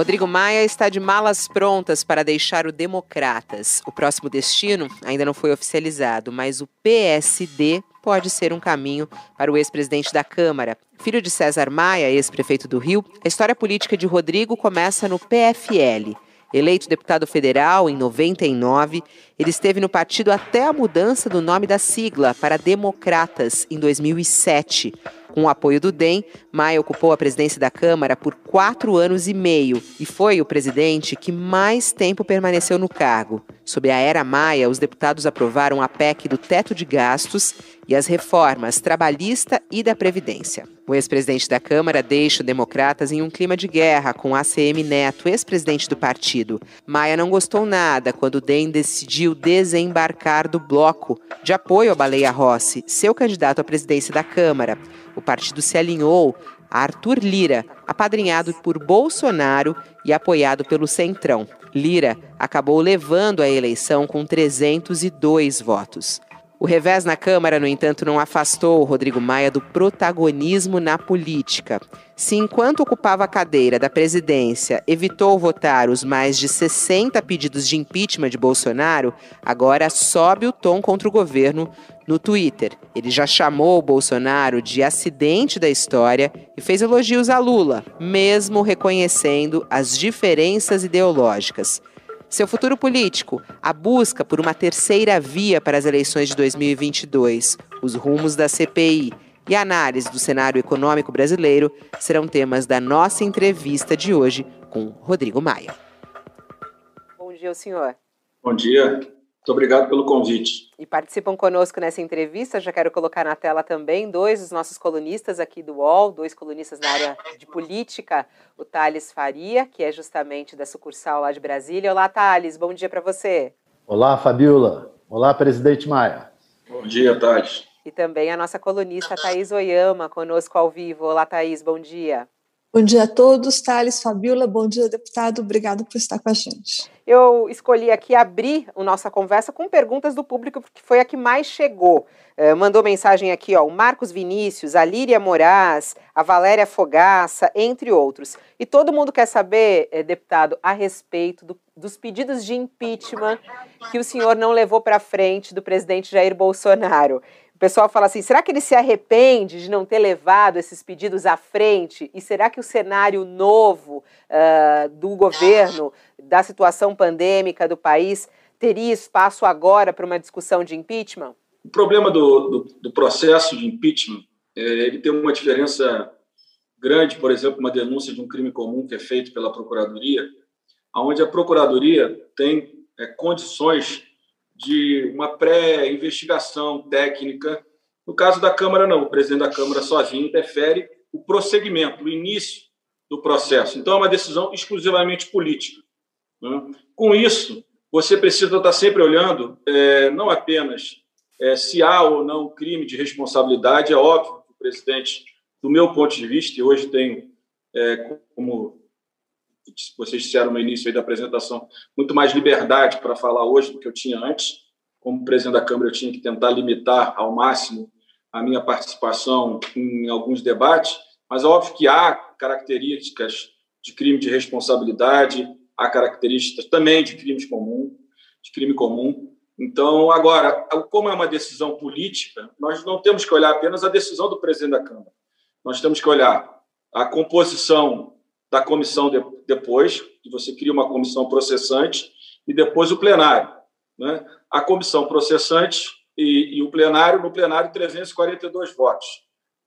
Rodrigo Maia está de malas prontas para deixar o Democratas. O próximo destino ainda não foi oficializado, mas o PSD pode ser um caminho para o ex-presidente da Câmara. Filho de César Maia, ex-prefeito do Rio, a história política de Rodrigo começa no PFL. Eleito deputado federal em 99, ele esteve no partido até a mudança do nome da sigla para Democratas em 2007. Com o apoio do DEM, Maia ocupou a presidência da Câmara por quatro anos e meio e foi o presidente que mais tempo permaneceu no cargo. Sob a era Maia, os deputados aprovaram a PEC do teto de gastos e as reformas trabalhista e da Previdência. O ex-presidente da Câmara deixa Democratas em um clima de guerra com ACM Neto, ex-presidente do partido. Maia não gostou nada quando o DEM decidiu desembarcar do bloco de apoio à Baleia Rossi, seu candidato à presidência da Câmara. O partido se alinhou a Arthur Lira, apadrinhado por Bolsonaro e apoiado pelo Centrão. Lira acabou levando a eleição com 302 votos. O revés na Câmara, no entanto, não afastou o Rodrigo Maia do protagonismo na política. Se, enquanto ocupava a cadeira da presidência, evitou votar os mais de 60 pedidos de impeachment de Bolsonaro, agora sobe o tom contra o governo no Twitter. Ele já chamou o Bolsonaro de acidente da história e fez elogios a Lula, mesmo reconhecendo as diferenças ideológicas. Seu futuro político, a busca por uma terceira via para as eleições de 2022, os rumos da CPI e a análise do cenário econômico brasileiro serão temas da nossa entrevista de hoje com Rodrigo Maia. Bom dia, senhor. Bom dia. Muito obrigado pelo convite. E participam conosco nessa entrevista, já quero colocar na tela também dois dos nossos colunistas aqui do UOL, dois colunistas na área de política, o Thales Faria, que é justamente da sucursal lá de Brasília. Olá, Thales, bom dia para você. Olá, Fabiola. Olá, presidente Maia. Bom dia, Thales. E também a nossa colunista Thaís Oyama, conosco ao vivo. Olá, Thaís, bom dia. Bom dia a todos, Thales, Fabiola, bom dia, deputado, obrigado por estar com a gente. Eu escolhi aqui abrir a nossa conversa com perguntas do público, porque foi a que mais chegou. Uh, mandou mensagem aqui, ó, o Marcos Vinícius, a Líria Moraes, a Valéria Fogaça, entre outros. E todo mundo quer saber, eh, deputado, a respeito do, dos pedidos de impeachment que o senhor não levou para frente do presidente Jair Bolsonaro pessoal fala assim: será que ele se arrepende de não ter levado esses pedidos à frente? E será que o cenário novo uh, do governo, da situação pandêmica do país, teria espaço agora para uma discussão de impeachment? O problema do, do, do processo de impeachment é, ele tem uma diferença grande, por exemplo, uma denúncia de um crime comum que é feito pela Procuradoria, onde a Procuradoria tem é, condições de uma pré-investigação técnica. No caso da Câmara, não. O presidente da Câmara sozinho interfere o prosseguimento, o início do processo. Então, é uma decisão exclusivamente política. Né? Com isso, você precisa estar sempre olhando é, não apenas é, se há ou não crime de responsabilidade. É óbvio que o presidente, do meu ponto de vista, e hoje tenho é, como vocês disseram no início da apresentação, muito mais liberdade para falar hoje do que eu tinha antes. Como presidente da Câmara, eu tinha que tentar limitar ao máximo a minha participação em alguns debates, mas é óbvio que há características de crime de responsabilidade, há características também de crimes comum, de crime comum. Então, agora, como é uma decisão política, nós não temos que olhar apenas a decisão do presidente da Câmara. Nós temos que olhar a composição da comissão de, depois, que você cria uma comissão processante, e depois o plenário. Né? A comissão processante e, e o plenário, no plenário, 342 votos.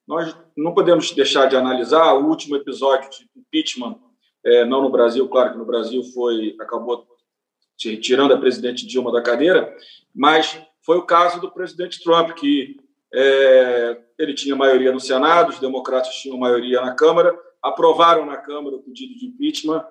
Nós não podemos deixar de analisar o último episódio de impeachment, é, não no Brasil, claro que no Brasil foi acabou tirando a presidente Dilma da cadeira, mas foi o caso do presidente Trump, que é, ele tinha maioria no Senado, os democratas tinham maioria na Câmara, aprovaram na Câmara o pedido de impeachment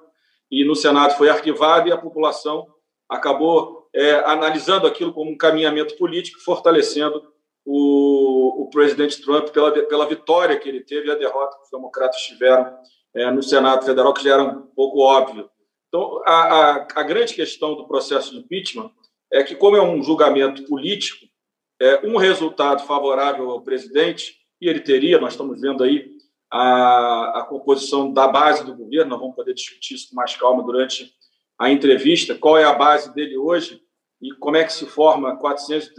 e no Senado foi arquivado e a população acabou é, analisando aquilo como um caminhamento político, fortalecendo o, o presidente Trump pela, pela vitória que ele teve e a derrota que os democratas tiveram é, no Senado Federal, que já era um pouco óbvio. Então, a, a, a, grande questão do processo de impeachment é que, como é um julgamento político, é, um resultado favorável ao presidente, e ele teria, nós estamos vendo aí a, a composição da base do governo, nós vamos poder discutir isso com mais calma durante a entrevista, qual é a base dele hoje e como é que se forma 400,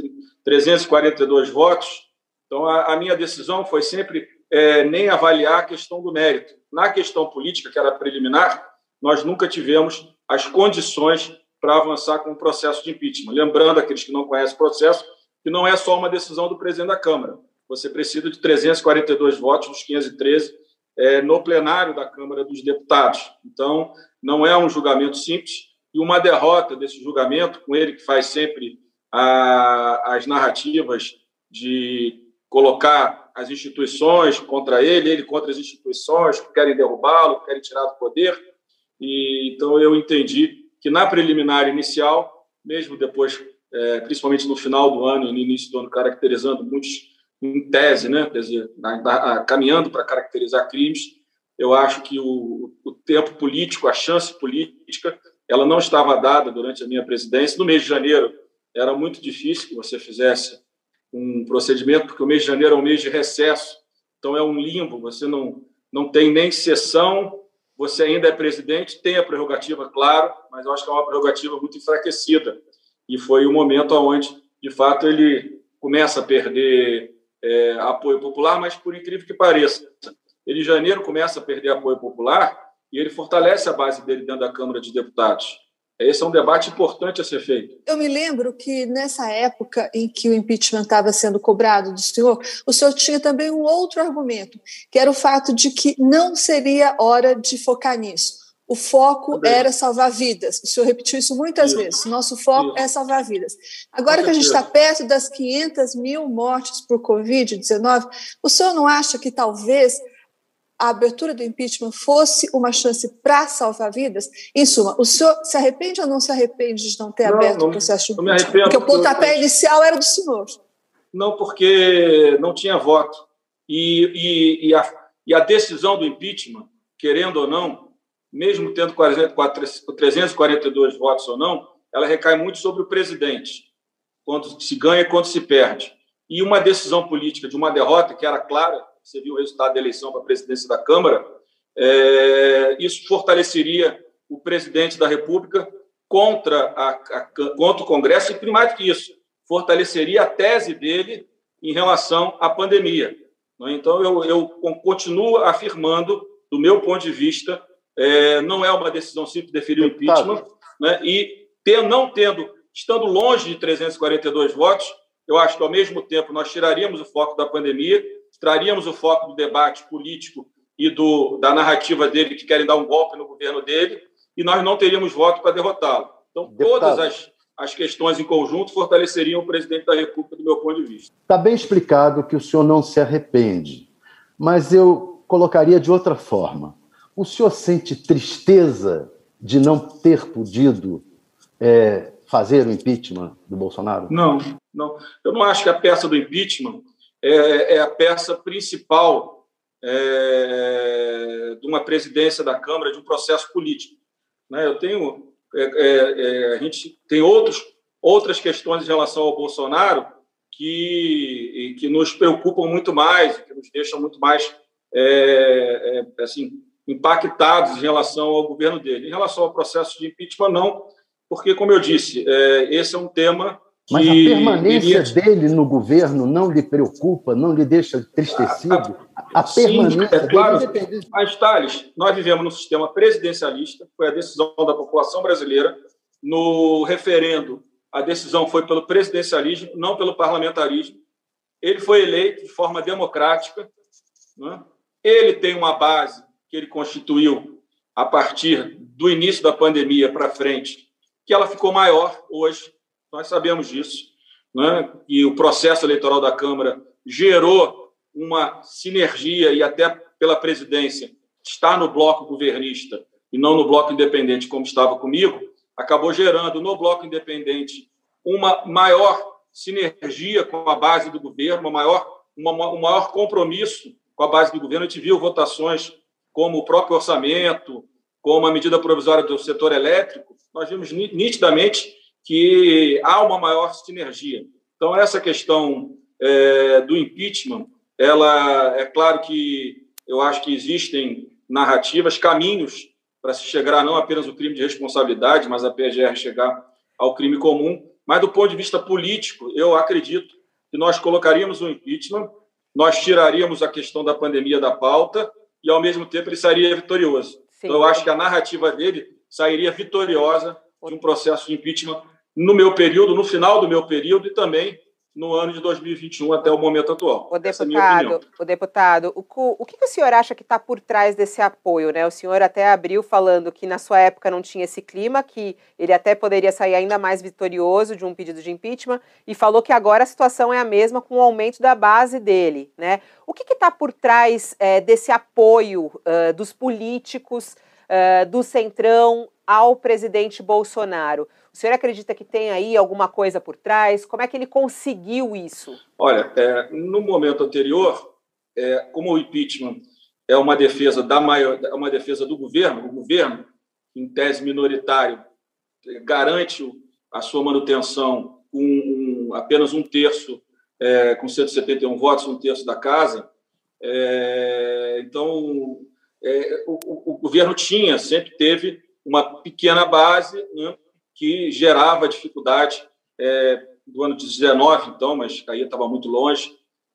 342 votos. Então, a, a minha decisão foi sempre é, nem avaliar a questão do mérito. Na questão política, que era preliminar, nós nunca tivemos as condições para avançar com o processo de impeachment. Lembrando aqueles que não conhecem o processo, que não é só uma decisão do presidente da Câmara. Você precisa de 342 votos dos 513 é, no plenário da Câmara dos Deputados. Então, não é um julgamento simples e uma derrota desse julgamento, com ele que faz sempre a, as narrativas de colocar as instituições contra ele, ele contra as instituições que querem derrubá-lo, querem tirar do poder. E, então eu entendi que na preliminar inicial, mesmo depois, é, principalmente no final do ano, no início do ano, caracterizando muitos em tese, né, quer dizer, na, na, caminhando para caracterizar crimes, eu acho que o, o tempo político, a chance política, ela não estava dada durante a minha presidência. No mês de janeiro era muito difícil que você fizesse um procedimento, porque o mês de janeiro é um mês de recesso, então é um limbo, você não, não tem nem sessão, você ainda é presidente, tem a prerrogativa, claro, mas eu acho que é uma prerrogativa muito enfraquecida. E foi o momento onde, de fato, ele começa a perder é, apoio popular, mas por incrível que pareça, ele em janeiro começa a perder apoio popular e ele fortalece a base dele dentro da Câmara de Deputados. Esse é um debate importante a ser feito. Eu me lembro que nessa época em que o impeachment estava sendo cobrado do senhor, o senhor tinha também um outro argumento, que era o fato de que não seria hora de focar nisso. O foco também. era salvar vidas. O senhor repetiu isso muitas isso. vezes. Nosso foco isso. é salvar vidas. Agora que a gente está perto das 500 mil mortes por Covid-19, o senhor não acha que talvez a abertura do impeachment fosse uma chance para salvar vidas? Em suma, o senhor se arrepende ou não se arrepende de não ter não, aberto não, o processo de impeachment? Não me arrependo, porque o pontapé inicial era do senhor. Não, porque não tinha voto. E, e, e, a, e a decisão do impeachment, querendo ou não, mesmo tendo 342 votos ou não, ela recai muito sobre o presidente, quando se ganha e quando se perde. E uma decisão política de uma derrota, que era clara, você viu o resultado da eleição para a presidência da Câmara, é, isso fortaleceria o presidente da República contra, a, a, contra o Congresso e, do que isso, fortaleceria a tese dele em relação à pandemia. Então, eu, eu continuo afirmando, do meu ponto de vista, é, não é uma decisão simples deferir o impeachment, né? e ter, não tendo, estando longe de 342 votos, eu acho que, ao mesmo tempo, nós tiraríamos o foco da pandemia traríamos o foco do debate político e do, da narrativa dele, que querem dar um golpe no governo dele, e nós não teríamos voto para derrotá-lo. Então, Deputado. todas as, as questões em conjunto fortaleceriam o presidente da República, do meu ponto de vista. Está bem explicado que o senhor não se arrepende, mas eu colocaria de outra forma. O senhor sente tristeza de não ter podido é, fazer o impeachment do Bolsonaro? Não, não. Eu não acho que a peça do impeachment é, é a peça principal é, de uma presidência da Câmara, de um processo político. Né? Eu tenho, é, é, é, a gente tem outros, outras questões em relação ao Bolsonaro que, que nos preocupam muito mais, que nos deixam muito mais assim, impactados em relação ao governo dele. Em relação ao processo de impeachment, não, porque, como eu disse, esse é um tema mas a permanência iria... dele no governo não lhe preocupa, não lhe deixa entristecido? A, a permanência Sim, é claro. dele Mas, Thales, nós vivemos num sistema presidencialista, foi a decisão da população brasileira. No referendo, a decisão foi pelo presidencialismo, não pelo parlamentarismo. Ele foi eleito de forma democrática. Né? Ele tem uma base que ele constituiu a partir do início da pandemia para frente, que ela ficou maior hoje nós sabemos disso, né? e o processo eleitoral da Câmara gerou uma sinergia e até pela presidência está no bloco governista e não no bloco independente como estava comigo, acabou gerando no bloco independente uma maior sinergia com a base do governo, uma maior, uma, um maior compromisso com a base do governo. A gente viu votações como o próprio orçamento, como a medida provisória do setor elétrico, nós vimos nitidamente que há uma maior sinergia. Então, essa questão é, do impeachment, ela é claro que eu acho que existem narrativas, caminhos para se chegar não apenas ao crime de responsabilidade, mas a PGR chegar ao crime comum. Mas do ponto de vista político, eu acredito que nós colocaríamos o impeachment, nós tiraríamos a questão da pandemia da pauta e, ao mesmo tempo, ele sairia vitorioso. Sim. Então, eu acho que a narrativa dele sairia vitoriosa de um processo de impeachment no meu período, no final do meu período e também no ano de 2021 até o momento atual. O é deputado, o deputado, o, o que, o senhor acha que está por trás desse apoio? Né? O senhor até abriu falando que na sua época não tinha esse clima, que ele até poderia sair ainda mais vitorioso de um pedido de impeachment, e falou que agora a situação é a mesma com o aumento da base dele. Né? O que está por trás é, desse apoio uh, dos políticos, do Centrão ao presidente Bolsonaro? O senhor acredita que tem aí alguma coisa por trás? Como é que ele conseguiu isso? Olha, é, no momento anterior, é, como o impeachment é uma defesa da maior, é uma defesa do governo, o governo, em tese minoritário, garante a sua manutenção com um, apenas um terço, é, com 171 votos, um terço da casa. É, então, é, o, o, governo tinha, sempre teve uma pequena base, né, que gerava dificuldade é, do ano de 19, então, mas aí estava muito longe,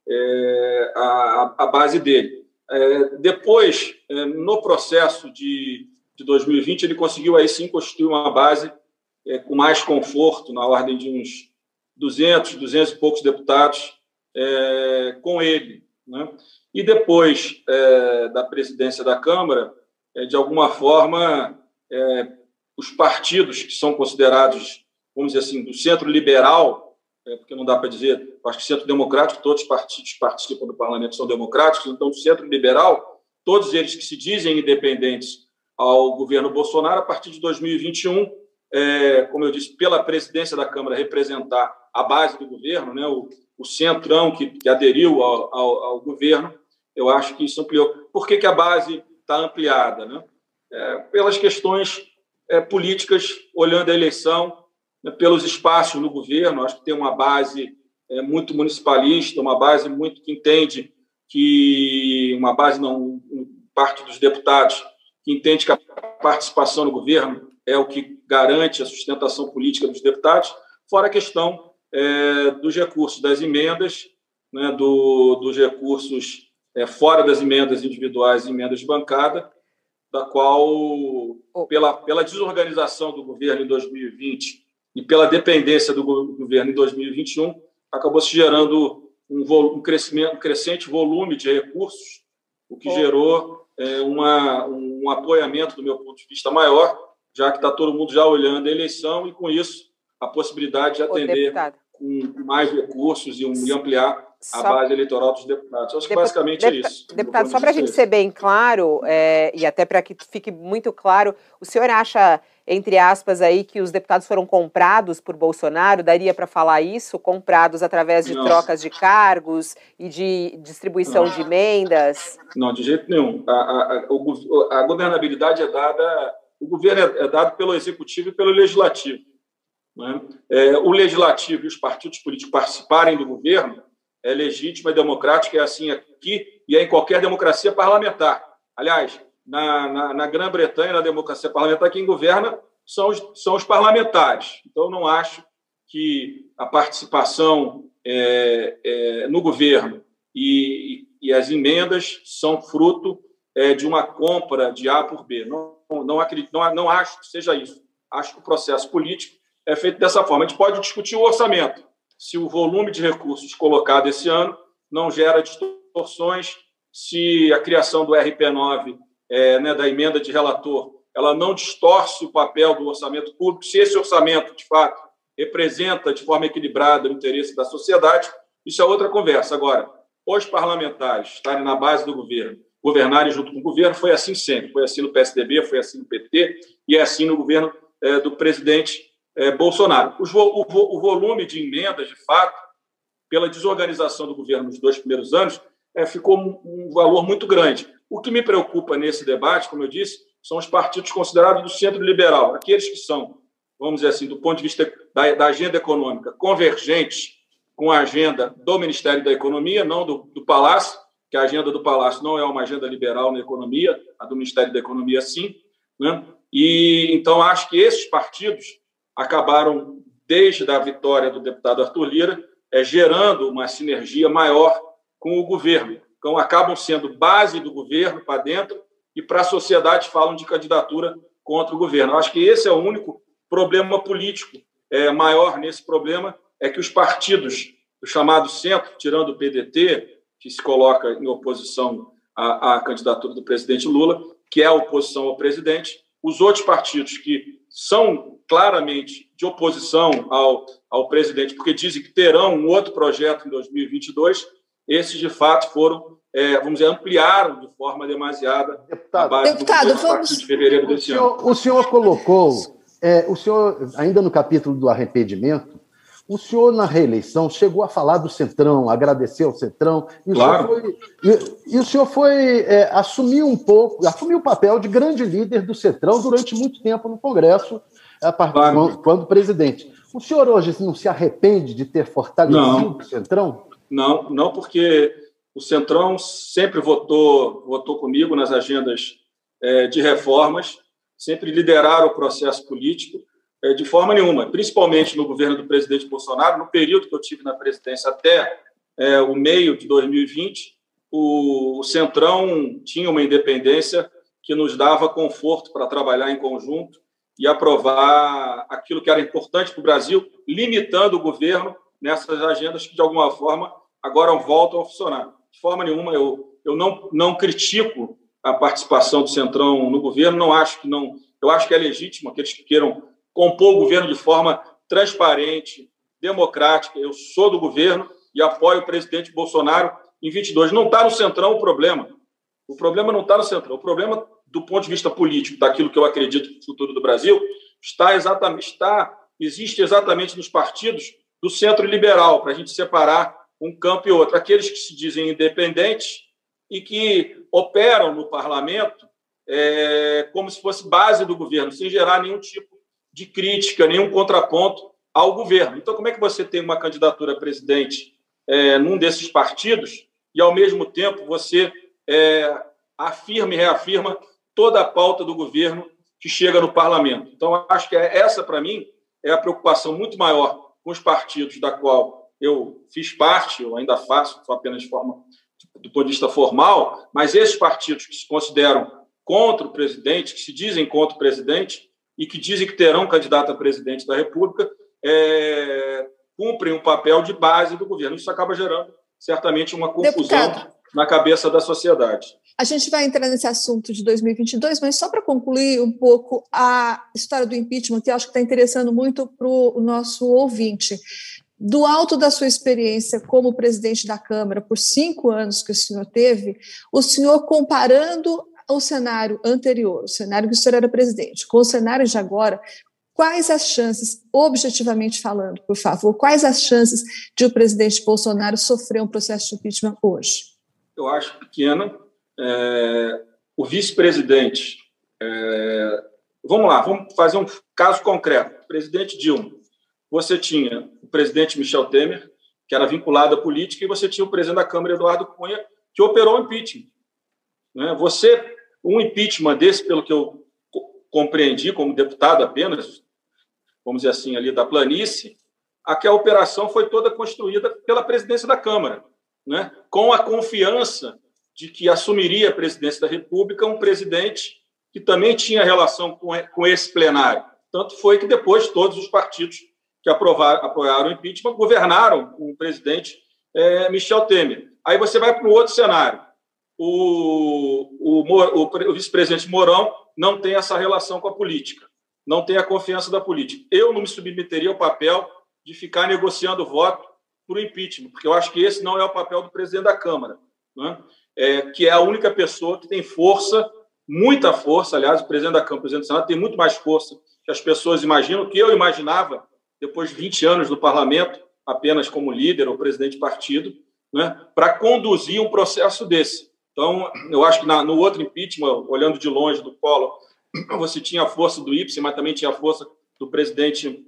é, a, a, base dele. É, depois, é, no processo de, de 2020, ele conseguiu aí sim constituir uma base é, com mais conforto, na ordem de uns 200, 200 e poucos deputados com ele. Né? E depois da presidência da Câmara, de alguma forma, os partidos que são considerados, vamos dizer assim, do centro liberal, é, porque não dá para dizer, acho que centro democrático, todos os partidos que participam do parlamento são democráticos, então, o centro liberal, todos eles que se dizem independentes ao governo Bolsonaro, a partir de 2021, é, como eu disse, pela presidência da Câmara representar a base do governo, né, o, o centrão que, que aderiu ao, ao, ao, governo, eu acho que isso ampliou. Por que, que a base está ampliada? Né? É, pelas questões é, políticas olhando a eleição né, pelos espaços no governo. Acho que tem uma base é, muito municipalista, uma base muito que entende que uma base não parte dos deputados que entende que a participação no governo é o que garante a sustentação política dos deputados, fora a questão é, dos recursos das emendas, né, do, dos recursos é, fora das emendas individuais e emendas de bancada, da qual, pela, pela desorganização do governo em 2020 e pela dependência do governo em 2021, acabou se gerando um, um, crescimento, um crescente volume de recursos, o que gerou é, uma, um apoiamento, do meu ponto de vista, maior, já que está todo mundo já olhando a eleição e, com isso, a possibilidade de atender com mais recursos e, um, e ampliar a base eleitoral dos deputados. Acho que basicamente é isso. Deputado, só para a gente ser bem claro, é, e até para que fique muito claro, o senhor acha, entre aspas, aí, que os deputados foram comprados por Bolsonaro? Daria para falar isso? Comprados através de Não. trocas de cargos e de distribuição Não. de emendas? Não, de jeito nenhum. A, a, a, a governabilidade é dada, o governo é, é dado pelo executivo e pelo legislativo. Né? É, o legislativo e os partidos políticos participarem do governo é legítima, é democrática, é assim aqui e é em qualquer democracia parlamentar. Aliás, na, na, na Grã-Bretanha, na democracia parlamentar, quem governa são os, são os parlamentares. Então, não acho que a participação é, é, no governo e, e, as emendas são fruto é, de uma compra de A por B. Não, não, acredito, não, não acho que seja isso. Acho que o processo político é feito dessa forma. A gente pode discutir o orçamento se o volume de recursos colocado esse ano não gera distorções, se a criação do RP9, é, né, da emenda de relator, ela não distorce o papel do orçamento público, se esse orçamento, de fato, representa de forma equilibrada o interesse da sociedade, isso é outra conversa. Agora, os parlamentares estarem na base do governo, governarem junto com o governo, foi assim sempre. Foi assim no PSDB, foi assim no PT e é assim no governo é, do presidente é, Bolsonaro. O, o, o, volume de emendas, de fato, pela desorganização do governo nos dois primeiros anos, é, ficou um, um, valor muito grande. O que me preocupa nesse debate, como eu disse, são os partidos considerados do centro liberal, aqueles que são, vamos dizer assim, do ponto de vista da, da agenda econômica, convergentes com a agenda do Ministério da Economia, não do, do Palácio, que a agenda do Palácio não é uma agenda liberal na economia, a do Ministério da Economia sim. Né? E então acho que esses partidos acabaram, desde a vitória do deputado Arthur Lira, é, gerando uma sinergia maior com o governo. Então, acabam sendo base do governo para dentro e para a sociedade falam de candidatura contra o governo. Eu acho que esse é o único problema político é, maior nesse problema, é que os partidos do chamado centro, tirando o PDT, que se coloca em oposição à, à candidatura do presidente Lula, que é a oposição ao presidente, os outros partidos que são claramente de oposição ao, ao presidente, porque dizem que terão um outro projeto em 2022, esses de fato foram, é, vamos dizer, ampliaram de forma demasiada deputado, a base deputado, do vamos... de fevereiro desse o senhor, ano. O senhor colocou, é, o senhor, ainda no capítulo do arrependimento, o senhor, na reeleição, chegou a falar do Centrão, agradecer ao Centrão, e claro. o senhor foi, e, o senhor foi é, assumir um pouco, assumir o papel de grande líder do Centrão durante muito tempo no Congresso, a partir, claro. quando, presidente. O senhor hoje não se arrepende de ter fortalecido não. o Centrão? Não, não, porque o Centrão sempre votou, votou comigo nas agendas é, de reformas, sempre lideraram o processo político de forma nenhuma, principalmente no governo do presidente Bolsonaro, no período que eu tive na presidência até é, o meio de 2020, o, o Centrão tinha uma independência que nos dava conforto para trabalhar em conjunto e aprovar aquilo que era importante para o Brasil, limitando o governo nessas agendas que, de alguma forma, agora voltam a funcionar. De forma nenhuma, eu, eu não, não critico a participação do Centrão no governo, não acho que não. Eu acho que é legítimo que queiram compor o governo de forma transparente, democrática. Eu sou do governo e apoio o presidente Bolsonaro em 22. Não está no centrão o problema. O problema não está no centrão. O problema, do ponto de vista político, daquilo que eu acredito no futuro do Brasil, está exatamente está existe exatamente nos partidos do centro liberal para a gente separar um campo e outro. Aqueles que se dizem independentes e que operam no parlamento é, como se fosse base do governo, sem gerar nenhum tipo de crítica, nenhum contraponto ao governo. Então, como é que você tem uma candidatura a presidente é, num desses partidos e, ao mesmo tempo, você é, afirma e reafirma toda a pauta do governo que chega no parlamento? Então, acho que é, essa, para mim, é a preocupação muito maior com os partidos da qual eu fiz parte, eu ainda faço, só apenas de forma do ponto de vista formal, mas esses partidos que se consideram contra o presidente, que se dizem contra o presidente, e que dizem que terão candidato a presidente da República, é, cumprem um papel de base do governo. Isso acaba gerando, certamente, uma confusão Deputado, na cabeça da sociedade. A gente vai entrar nesse assunto de 2022, mas só para concluir um pouco a história do impeachment, que eu acho que está interessando muito para o nosso ouvinte. Do alto da sua experiência como presidente da Câmara, por cinco anos que o senhor teve, o senhor comparando o cenário anterior, o cenário que o senhor era presidente, com o cenário de agora, quais as chances, objetivamente falando, por favor, quais as chances de o presidente Bolsonaro sofrer um processo de impeachment hoje? Eu acho pequena. É, o vice-presidente. É, vamos lá, vamos fazer um caso concreto. Presidente Dilma. Você tinha o presidente Michel Temer, que era vinculado à política, e você tinha o presidente da Câmara, Eduardo Cunha, que operou o impeachment. Né? Você um impeachment desse, pelo que eu compreendi como deputado apenas, vamos dizer assim, ali da planície, aquela operação foi toda construída pela presidência da Câmara, né? com a confiança de que assumiria a presidência da República um presidente que também tinha relação com, esse plenário. Tanto foi que depois todos os partidos que aprovaram, apoiaram o impeachment governaram com o presidente é, Michel Temer. Aí você vai para um outro cenário o, o, o, o vice-presidente Mourão não tem essa relação com a política, não tem a confiança da política. Eu não me submeteria ao papel de ficar negociando voto por impeachment, porque eu acho que esse não é o papel do presidente da Câmara, né? é, que é a única pessoa que tem força, muita força, aliás, o presidente da Câmara, o presidente do Senado, tem muito mais força que as pessoas imaginam, que eu imaginava depois de 20 anos no parlamento, apenas como líder ou presidente de partido, né, para conduzir um processo desse. Então, eu acho que na, no outro impeachment, olhando de longe do Collor, você tinha a força do Ipsen, mas também tinha a força do presidente,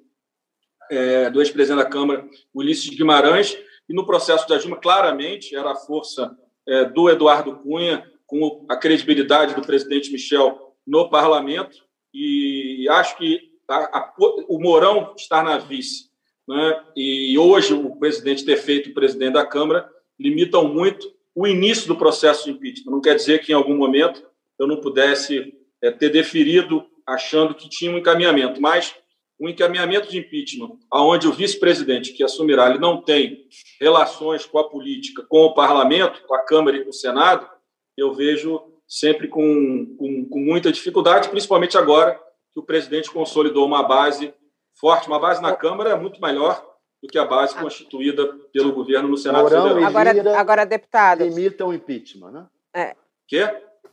é, do ex-presidente da Câmara, Ulisses Guimarães, e no processo da Dilma, claramente, era a força é, do Eduardo Cunha, com a credibilidade do presidente Michel no parlamento, e acho que a, a, o Mourão estar na vice, né, e hoje o presidente ter feito o presidente da Câmara, limitam muito o início do processo de impeachment. Não quer dizer que em algum momento eu não pudesse é, ter deferido achando que tinha um encaminhamento, mas um encaminhamento de impeachment, aonde o vice-presidente que assumirá ele não tem relações com a política, com o parlamento, com a Câmara e com o Senado, eu vejo sempre com, com, com muita dificuldade, principalmente agora que o presidente consolidou uma base forte, uma base na Câmara é muito melhor do que a base constituída pelo governo no Senado Mourão Federal. Agora, Lira agora deputado. Limitam o impeachment, né? É, Quê?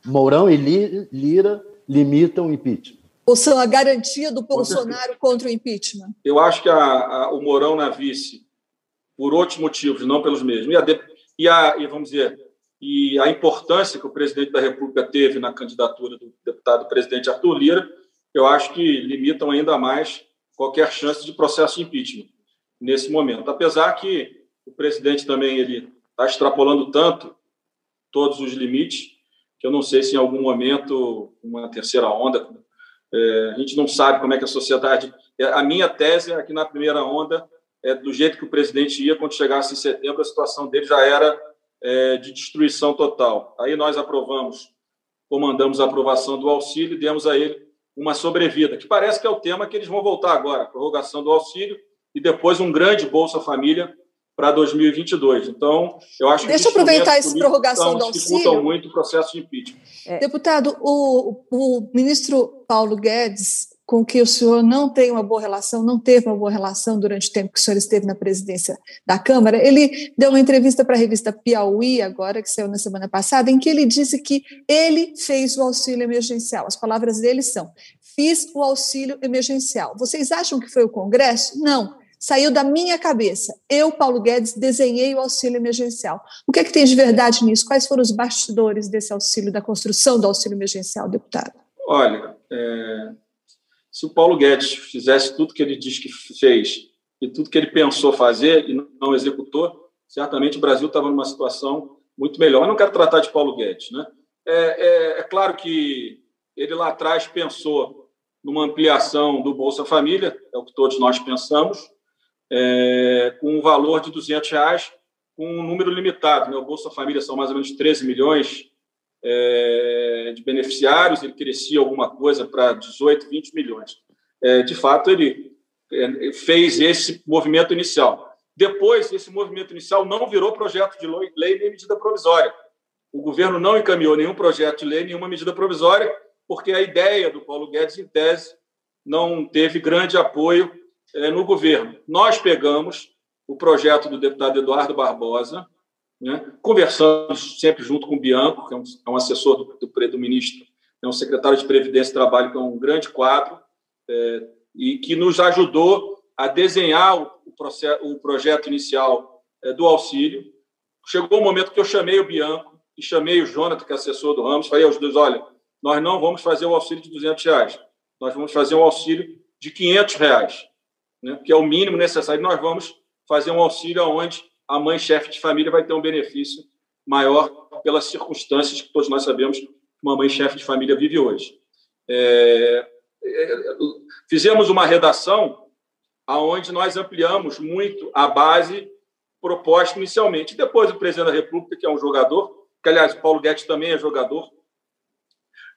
Mourão e Li- Lira limitam o impeachment. Ou são a garantia do Bolsonaro contra o impeachment? Eu acho que a, a- o Mourão na vice, por outros motivos, não pelos mesmos, e a, e a- e vamos dizer, e a importância que o presidente da República teve na candidatura do deputado presidente Arthur Lira, eu acho que limitam ainda mais qualquer chance de processo de impeachment nesse momento. Apesar que o presidente também ele está extrapolando tanto todos os limites que eu não sei se em algum momento uma terceira onda é, a gente não sabe como é que a sociedade. é, A minha tese é na primeira onda, é, do jeito que o presidente ia, quando chegasse em setembro, a situação dele já era é, de destruição total. Aí nós aprovamos, comandamos a aprovação do auxílio e demos a ele uma sobrevida, que parece que é o tema que eles vão voltar agora, prorrogação do auxílio e depois um grande Bolsa Família para 2022. Então, eu acho Deixa que eu aproveitar essa prorrogação do dificultam auxílio. muito o processo de impeachment. Deputado, o, o ministro Paulo Guedes, com que o senhor não tem uma boa relação, não teve uma boa relação durante o tempo que o senhor esteve na presidência da Câmara, ele deu uma entrevista para a revista Piauí, agora, que saiu na semana passada, em que ele disse que ele fez o auxílio emergencial. As palavras dele são: fiz o auxílio emergencial. Vocês acham que foi o Congresso? Não. Saiu da minha cabeça. Eu, Paulo Guedes, desenhei o auxílio emergencial. O que é que tem de verdade nisso? Quais foram os bastidores desse auxílio, da construção do auxílio emergencial, deputado? Olha, é, se o Paulo Guedes fizesse tudo que ele diz que fez e tudo que ele pensou fazer e não executou, certamente o Brasil estava numa situação muito melhor. Eu não quero tratar de Paulo Guedes, né? É, é, é claro que ele lá atrás pensou numa ampliação do Bolsa Família, é o que todos nós pensamos, é, com um valor de 200 reais, com um número limitado. Né? O Bolsa Família são mais ou menos 13 milhões é, de beneficiários, ele crescia alguma coisa para 18, 20 milhões. É, de fato, ele é, fez esse movimento inicial. Depois, esse movimento inicial não virou projeto de lei nem medida provisória. O governo não encaminhou nenhum projeto de lei, nenhuma medida provisória, porque a ideia do Paulo Guedes, em tese, não teve grande apoio no governo. Nós pegamos o projeto do deputado Eduardo Barbosa, né? conversamos sempre junto com o Bianco, que é um, é um assessor do, do, do, ministro, é um secretário de Previdência e Trabalho, que é um grande quadro, é, e que nos ajudou a desenhar o, o, processo, o projeto inicial é, do auxílio. Chegou o momento que eu chamei o Bianco e chamei o Jonathan, que é assessor do Ramos, falei aos dois, olha, nós não vamos fazer o auxílio de 200 reais, nós vamos fazer um auxílio de 500 reais, né? que é o mínimo necessário, nós vamos fazer um auxílio onde a mãe chefe de família vai ter um benefício maior pelas circunstâncias que todos nós sabemos que uma mãe chefe de família vive hoje. É, é, fizemos uma redação aonde nós ampliamos muito a base proposta inicialmente. Depois o presidente da República, que é um jogador, que aliás o Paulo Guedes também é jogador,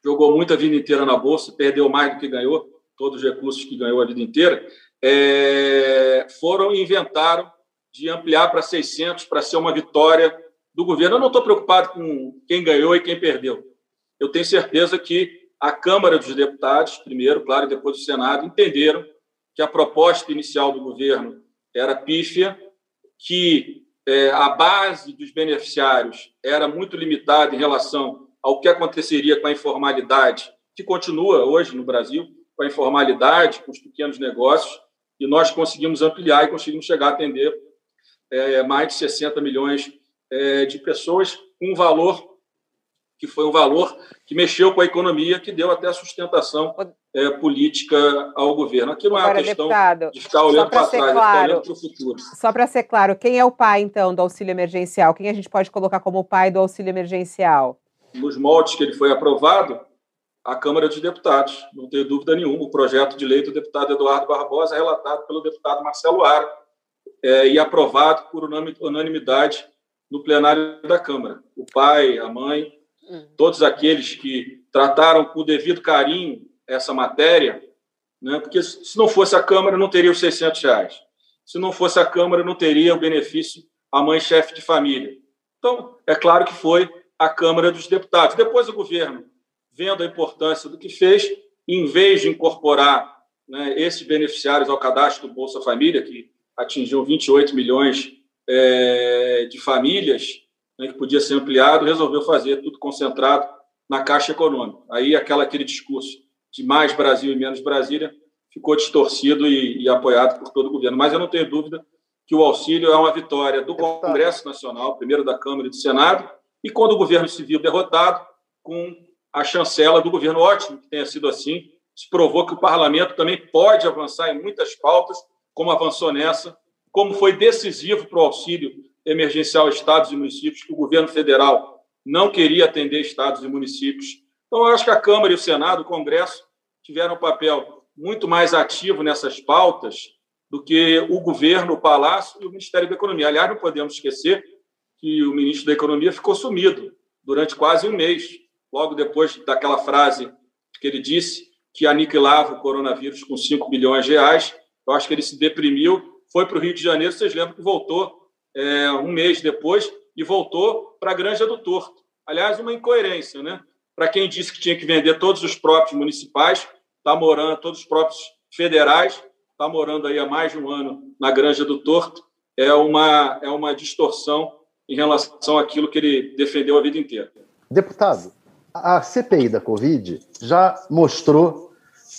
jogou muito a vida inteira na bolsa, perdeu mais do que ganhou, todos os recursos que ganhou a vida inteira, é, foram e inventaram de ampliar para 600 para ser uma vitória do governo. Eu não estou preocupado com quem ganhou e quem perdeu. Eu tenho certeza que a Câmara dos Deputados, primeiro, claro, e depois o Senado, entenderam que a proposta inicial do governo era pífia, que é, a base dos beneficiários era muito limitada em relação ao que aconteceria com a informalidade, que continua hoje no Brasil, com a informalidade, com os pequenos negócios, e nós conseguimos ampliar e conseguimos chegar a atender é, mais de 60 milhões é, de pessoas, com um valor que foi um valor que mexeu com a economia, que deu até sustentação é, política ao governo. Aqui não é uma questão deputado, de ficar olhando para trás, claro, olhando para o futuro. Só para ser claro, quem é o pai, então, do auxílio emergencial? Quem a gente pode colocar como pai do auxílio emergencial? Nos moldes que ele foi aprovado, a Câmara dos Deputados, não tenho dúvida nenhuma. O projeto de lei do deputado Eduardo Barbosa, relatado pelo deputado Marcelo Aro, é, e aprovado por unanimidade no plenário da Câmara. O pai, a mãe, hum. todos aqueles que trataram com o devido carinho essa matéria, né, porque se não fosse a Câmara, não teria os 600 reais. Se não fosse a Câmara, não teria o benefício a mãe chefe de família. Então, é claro que foi a Câmara dos Deputados. Depois o governo, vendo a importância do que fez, em vez de incorporar né, esses beneficiários ao cadastro do Bolsa Família, que atingiu 28 milhões é, de famílias, né, que podia ser ampliado, resolveu fazer tudo concentrado na Caixa Econômica. Aí aquela, aquele discurso de mais Brasil e menos Brasília ficou distorcido e, e apoiado por todo o governo. Mas eu não tenho dúvida que o auxílio é uma vitória do Congresso Nacional, primeiro da Câmara e do Senado, e quando o governo se viu derrotado, com a chancela do governo, ótimo que tenha sido assim, se provou que o parlamento também pode avançar em muitas pautas, como avançou nessa, como foi decisivo para o auxílio emergencial a estados e municípios, que o governo federal não queria atender estados e municípios. Então, eu acho que a Câmara e o Senado, o Congresso, tiveram um papel muito mais ativo nessas pautas do que o governo, o Palácio e o Ministério da Economia. Aliás, não podemos esquecer que o ministro da Economia ficou sumido durante quase um mês, logo depois daquela frase que ele disse que aniquilava o coronavírus com 5 bilhões de reais. Eu acho que ele se deprimiu foi para o Rio de Janeiro, vocês lembram que voltou é, um mês depois e voltou para a Granja do Torto. Aliás, uma incoerência, né? Para quem disse que tinha que vender todos os próprios municipais, está morando, todos os próprios federais, está morando aí há mais de um ano na Granja do Torto, é uma, é uma distorção em relação àquilo que ele defendeu a vida inteira. Deputado, a CPI da Covid já mostrou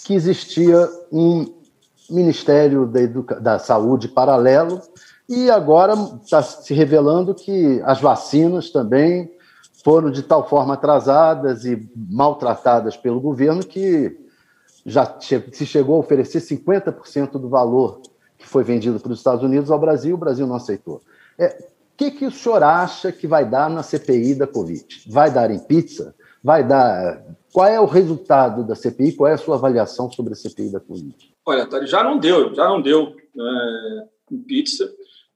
que existia um Ministério da, Educa... da Saúde paralelo, e agora está se revelando que as vacinas também foram de tal forma atrasadas e maltratadas pelo governo que já se chegou a oferecer 50% do valor que foi vendido para os Estados Unidos ao Brasil, o Brasil não aceitou. É, o que, que o senhor acha que vai dar na CPI da Covid? Vai dar em pizza? Vai dar. Qual é o resultado da CPI? Qual é a sua avaliação sobre a CPI da Covid? Olha, já não deu, já não deu em pizza.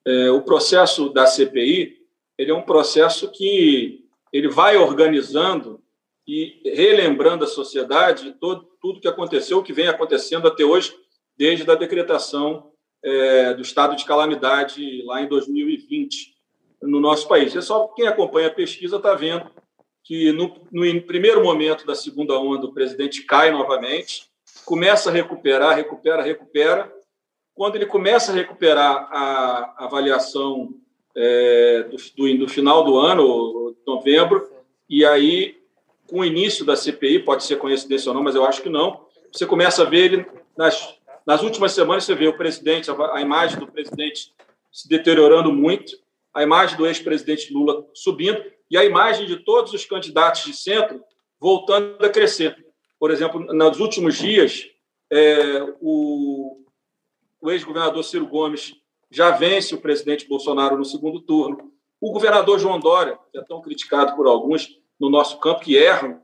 É, o processo da CPI ele é um processo que ele vai organizando e relembrando a sociedade todo, tudo que aconteceu, o que vem acontecendo até hoje, desde a decretação é, do estado de calamidade lá em 2020 no nosso país. É só quem acompanha a pesquisa está vendo que no, no primeiro momento da segunda onda o presidente cai novamente, começa a recuperar, recupera, recupera. Quando ele começa a recuperar a avaliação é, do, do, do, final do ano, novembro, e aí, com o início da CPI, pode ser coincidência ou não, mas eu acho que não, você começa a ver ele nas, nas últimas semanas, você vê o presidente, a, a imagem do presidente se deteriorando muito, a imagem do ex-presidente Lula subindo e a imagem de todos os candidatos de centro voltando a crescer. Por exemplo, nos últimos dias, é, o, o ex-governador Ciro Gomes já vence o presidente Bolsonaro no segundo turno. O governador João Dória, que é tão criticado por alguns no nosso campo, que erram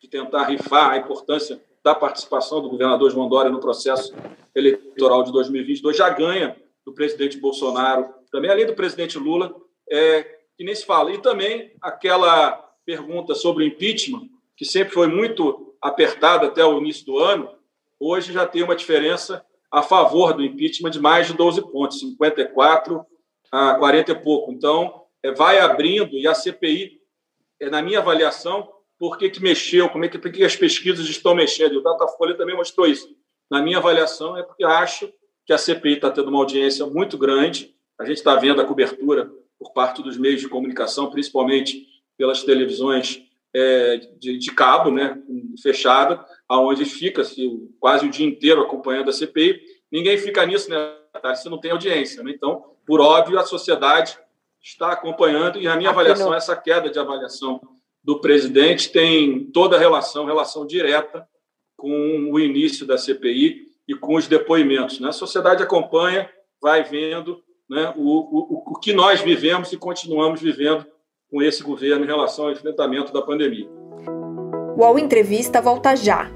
de tentar rifar a importância da participação do governador João Dória no processo eleitoral de 2022, já ganha do presidente Bolsonaro, também além do presidente Lula, é, que nem se fala. E também aquela pergunta sobre o impeachment, que sempre foi muito apertada até o início do ano, hoje já tem uma diferença a favor do impeachment de mais de 12 pontos, 54 a 40 e pouco. Então, é, vai abrindo e a CPI, é, na minha avaliação, por que, que mexeu, como é que, por que as pesquisas estão mexendo. E o Datafolha também mostrou isso. Na minha avaliação, é porque acho que a CPI está tendo uma audiência muito grande. A gente está vendo a cobertura por parte dos meios de comunicação, principalmente pelas televisões é, de, de, cabo, né, fechada, aonde fica-se quase o dia inteiro acompanhando a CPI. Ninguém fica nisso, né? Se não tem audiência. Né? Então, por óbvio, a sociedade está acompanhando e a minha avaliação, essa queda de avaliação do presidente tem toda a relação, relação direta com o início da CPI e com os depoimentos. Né? A sociedade acompanha, vai vendo né, o, o, o que nós vivemos e continuamos vivendo com esse governo em relação ao enfrentamento da pandemia. O UOL Entrevista volta já.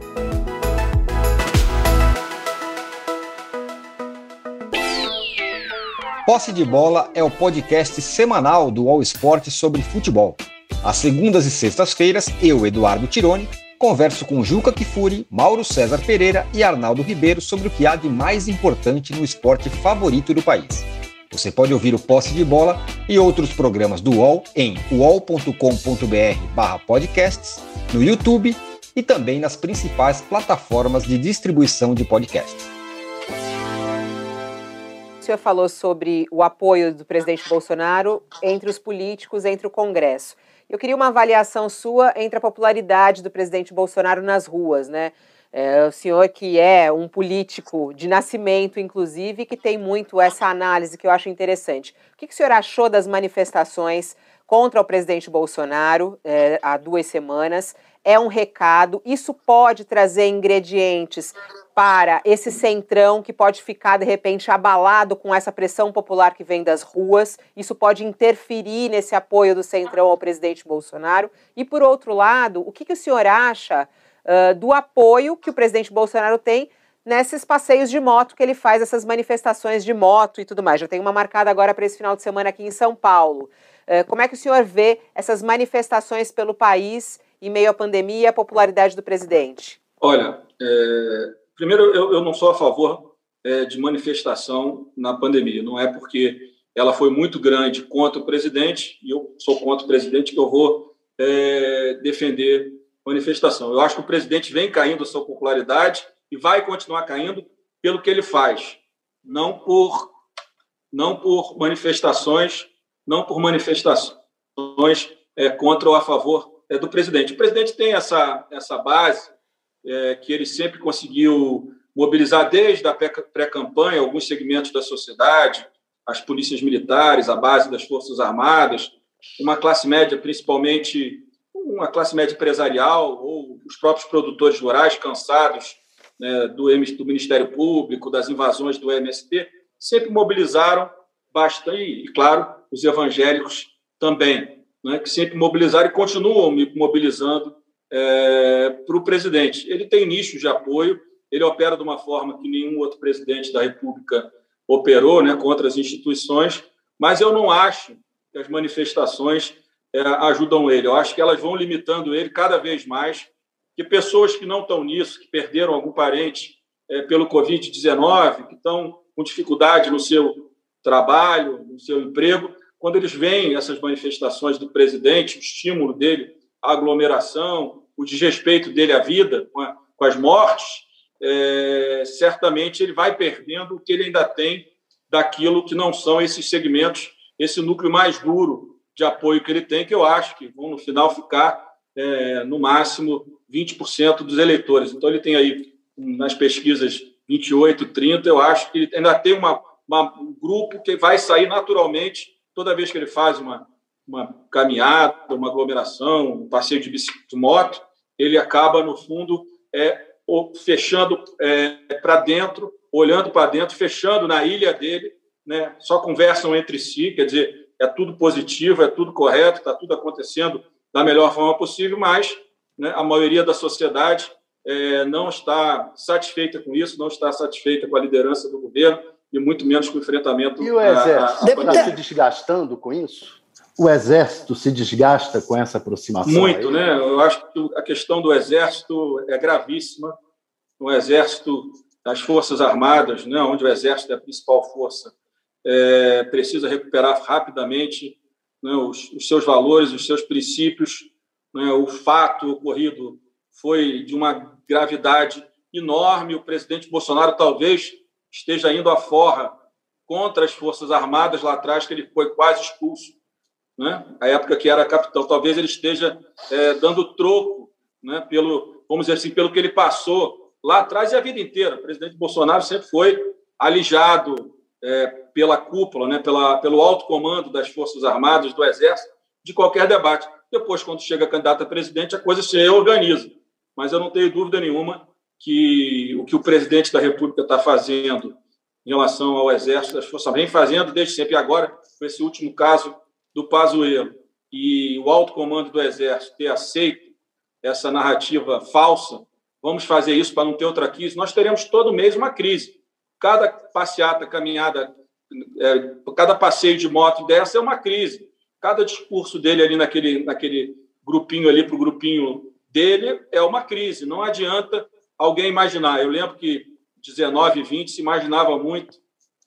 Posse de Bola é o podcast semanal do All Sport sobre futebol. Às segundas e sextas-feiras, eu, Eduardo Tironi, converso com Juca Kifuri, Mauro César Pereira e Arnaldo Ribeiro sobre o que há de mais importante no esporte favorito do país. Você pode ouvir o Posse de Bola e outros programas do UOL em uol.com.br/podcasts, no YouTube e também nas principais plataformas de distribuição de podcasts senhor falou sobre o apoio do presidente Bolsonaro entre os políticos, entre o Congresso. Eu queria uma avaliação sua entre a popularidade do presidente Bolsonaro nas ruas, né? É, o senhor que é um político de nascimento, inclusive, que tem muito essa análise que eu acho interessante. O que, que o senhor achou das manifestações contra o presidente Bolsonaro é, há duas semanas? É um recado, isso pode trazer ingredientes para esse centrão que pode ficar, de repente, abalado com essa pressão popular que vem das ruas. Isso pode interferir nesse apoio do centrão ao presidente Bolsonaro. E, por outro lado, o que, que o senhor acha uh, do apoio que o presidente Bolsonaro tem nesses passeios de moto que ele faz, essas manifestações de moto e tudo mais? Já tem uma marcada agora para esse final de semana aqui em São Paulo. Uh, como é que o senhor vê essas manifestações pelo país em meio à pandemia e à popularidade do presidente? Olha, é Primeiro, eu, eu não sou a favor é, de manifestação na pandemia. Não é porque ela foi muito grande contra o presidente, e eu sou contra o presidente, que eu vou é, defender manifestação. Eu acho que o presidente vem caindo a sua popularidade e vai continuar caindo pelo que ele faz, não por não por manifestações, não por manifestações é, contra ou a favor é, do presidente. O presidente tem essa essa base é, que ele sempre conseguiu mobilizar desde a pré-campanha alguns segmentos da sociedade, as polícias militares, a base das Forças Armadas, uma classe média, principalmente uma classe média empresarial ou os próprios produtores rurais cansados né, do, do Ministério Público, das invasões do MST, sempre mobilizaram bastante, e claro, os evangélicos também, né, que sempre mobilizaram e continuam mobilizando é, para o presidente. Ele tem nichos de apoio, ele opera de uma forma que nenhum outro presidente da República operou né, contra as instituições, mas eu não acho que as manifestações ajudam ele. Eu acho que elas vão limitando ele cada vez mais, que pessoas que não estão nisso, que perderam algum parente é, pelo Covid-19, que estão com dificuldade no seu trabalho, no seu emprego, quando eles veem essas manifestações do presidente, o estímulo dele a aglomeração, o desrespeito dele à vida, com as mortes, é, certamente ele vai perdendo o que ele ainda tem daquilo que não são esses segmentos, esse núcleo mais duro de apoio que ele tem, que eu acho que vão, no final, ficar é, no máximo 20% dos eleitores. Então, ele tem aí, nas pesquisas, 28, 30, eu acho que ele ainda tem uma, uma, um grupo que vai sair naturalmente toda vez que ele faz uma, uma caminhada, uma aglomeração, um passeio de bicicleta, de moto, ele acaba, no fundo, é, fechando é, para dentro, olhando para dentro, fechando na ilha dele, né? só conversam entre si, quer dizer, é tudo positivo, é tudo correto, está tudo acontecendo da melhor forma possível, mas né, a maioria da sociedade é, não está satisfeita com isso, não está satisfeita com a liderança do governo e muito menos com o enfrentamento. E o Exército está se desgastando com isso? o Exército se desgasta com essa aproximação? Muito, aí? né? Eu acho que a questão do Exército é gravíssima. O Exército, as Forças Armadas, né, onde o Exército é a principal força, é, precisa recuperar rapidamente né, os, os, seus valores, os seus princípios. Né, o fato ocorrido foi de uma gravidade enorme. O presidente Bolsonaro talvez esteja indo à forra contra as Forças Armadas lá atrás, que ele foi quase expulso né? a época que era capitão. Talvez ele esteja é, dando troco, né? pelo, vamos dizer assim, pelo que ele passou lá atrás e a vida inteira. O presidente Bolsonaro sempre foi alijado é, pela cúpula, né? pela, pelo alto comando das Forças Armadas, do Exército, de qualquer debate. Depois, quando chega candidato a presidente, a coisa se reorganiza. Mas eu não tenho dúvida nenhuma que o que o presidente da República está fazendo em relação ao Exército das Forças vem fazendo desde sempre agora, com esse último caso do Pazuello e o alto comando do Exército ter aceito essa narrativa falsa, vamos fazer isso para não ter outra crise, nós teremos todo mês uma crise. Cada passeata, caminhada, é, cada passeio de moto dessa é uma crise. Cada discurso dele ali naquele, naquele grupinho ali para o grupinho dele é uma crise. Não adianta alguém imaginar. Eu lembro que 19 e 20 se imaginava muito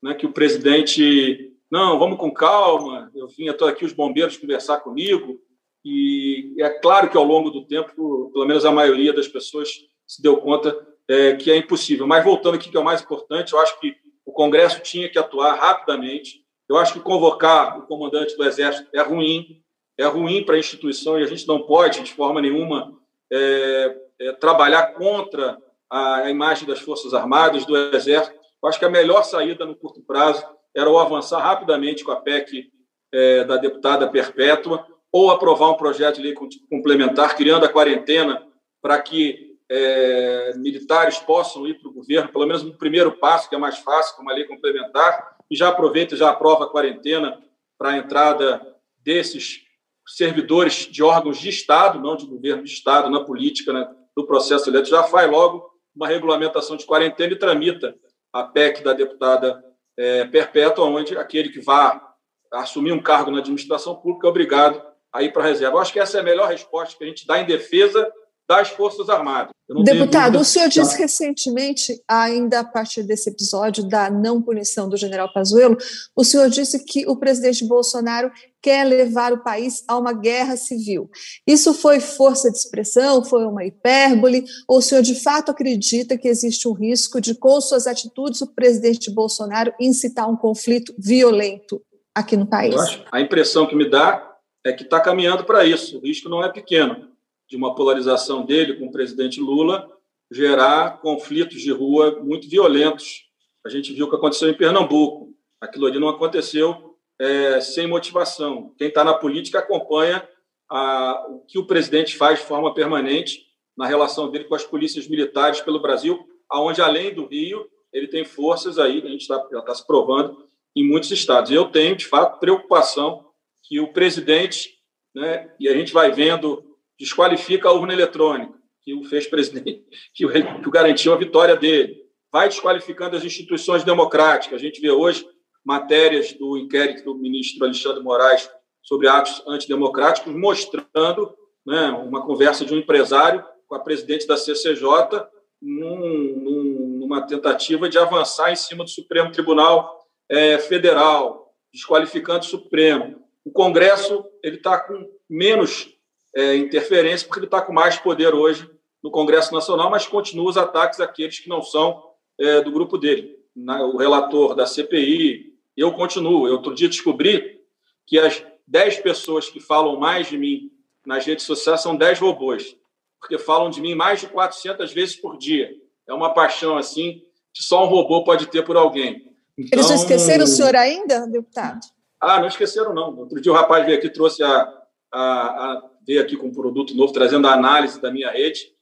né, que o presidente não, vamos com calma. Eu vinha estou aqui os bombeiros conversar comigo e é claro que ao longo do tempo, pelo menos a maioria das pessoas se deu conta é, que é impossível. Mas voltando aqui, que é o mais importante, eu acho que o Congresso tinha que atuar rapidamente. Eu acho que convocar o comandante do Exército é ruim, é ruim para a instituição e a gente não pode, de forma nenhuma, é, é, trabalhar contra a, a, imagem das Forças Armadas, do Exército. Eu acho que a melhor saída no curto prazo era o avançar rapidamente com a PEC é, da deputada Perpétua ou aprovar um projeto de lei complementar, criando a quarentena para que é, militares possam ir para o governo, pelo menos no primeiro passo, que é mais fácil, com uma lei complementar, e já aproveita e já aprova a quarentena para a entrada desses servidores de órgãos de Estado, não de governo de Estado, na política, né, no processo eleitoral, já faz logo uma regulamentação de quarentena e tramita a PEC da deputada é, Perpétua, onde aquele que vá assumir um cargo na administração pública é obrigado a ir para a reserva. Eu acho que essa é a melhor resposta que a gente dá em defesa das Forças Armadas. Deputado, o senhor disse recentemente, ainda a partir desse episódio da não punição do general Pazuello, o senhor disse que o presidente Bolsonaro quer levar o país a uma guerra civil. Isso foi força de expressão, foi uma hipérbole, ou o senhor de fato acredita que existe um risco de, com suas atitudes, o presidente Bolsonaro incitar um conflito violento aqui no país? a impressão que me dá é que está caminhando para isso. O risco não é pequeno de uma polarização dele com o presidente Lula gerar conflitos de rua muito violentos. A gente viu o que aconteceu em Pernambuco. Aquilo ali não aconteceu é, sem motivação. Quem está na política acompanha a, o que o presidente faz de forma permanente na relação dele com as polícias militares pelo Brasil, aonde além do Rio ele tem forças aí, a gente tá, já está se provando em muitos estados. Eu tenho de fato preocupação que o presidente, né, e a gente vai vendo desqualifica a urna eletrônica, que o fez presidente, que o, garantiu a vitória dele. Vai desqualificando as instituições democráticas. A gente vê hoje matérias do inquérito do ministro Alexandre Moraes sobre atos antidemocráticos, mostrando né, uma conversa de um empresário com a presidente da CCJ num, num, numa tentativa de avançar em cima do Supremo Tribunal é, Federal, desqualificando o Supremo. O Congresso ele está com menos é, interferência, porque ele está com mais poder hoje no Congresso Nacional, mas continua os ataques àqueles que não são é, do grupo dele. Na, o relator da CPI, eu continuo. Eu outro dia descobri que as 10 pessoas que falam mais de mim nas redes sociais são 10 robôs, porque falam de mim mais de 400 vezes por dia. É uma paixão assim que só um robô pode ter por alguém. Então... Eles não esqueceram o senhor ainda, deputado? Ah, não esqueceram, não. Outro dia o rapaz veio aqui e trouxe a, a, a aqui com um produto novo, trazendo a análise da minha rede.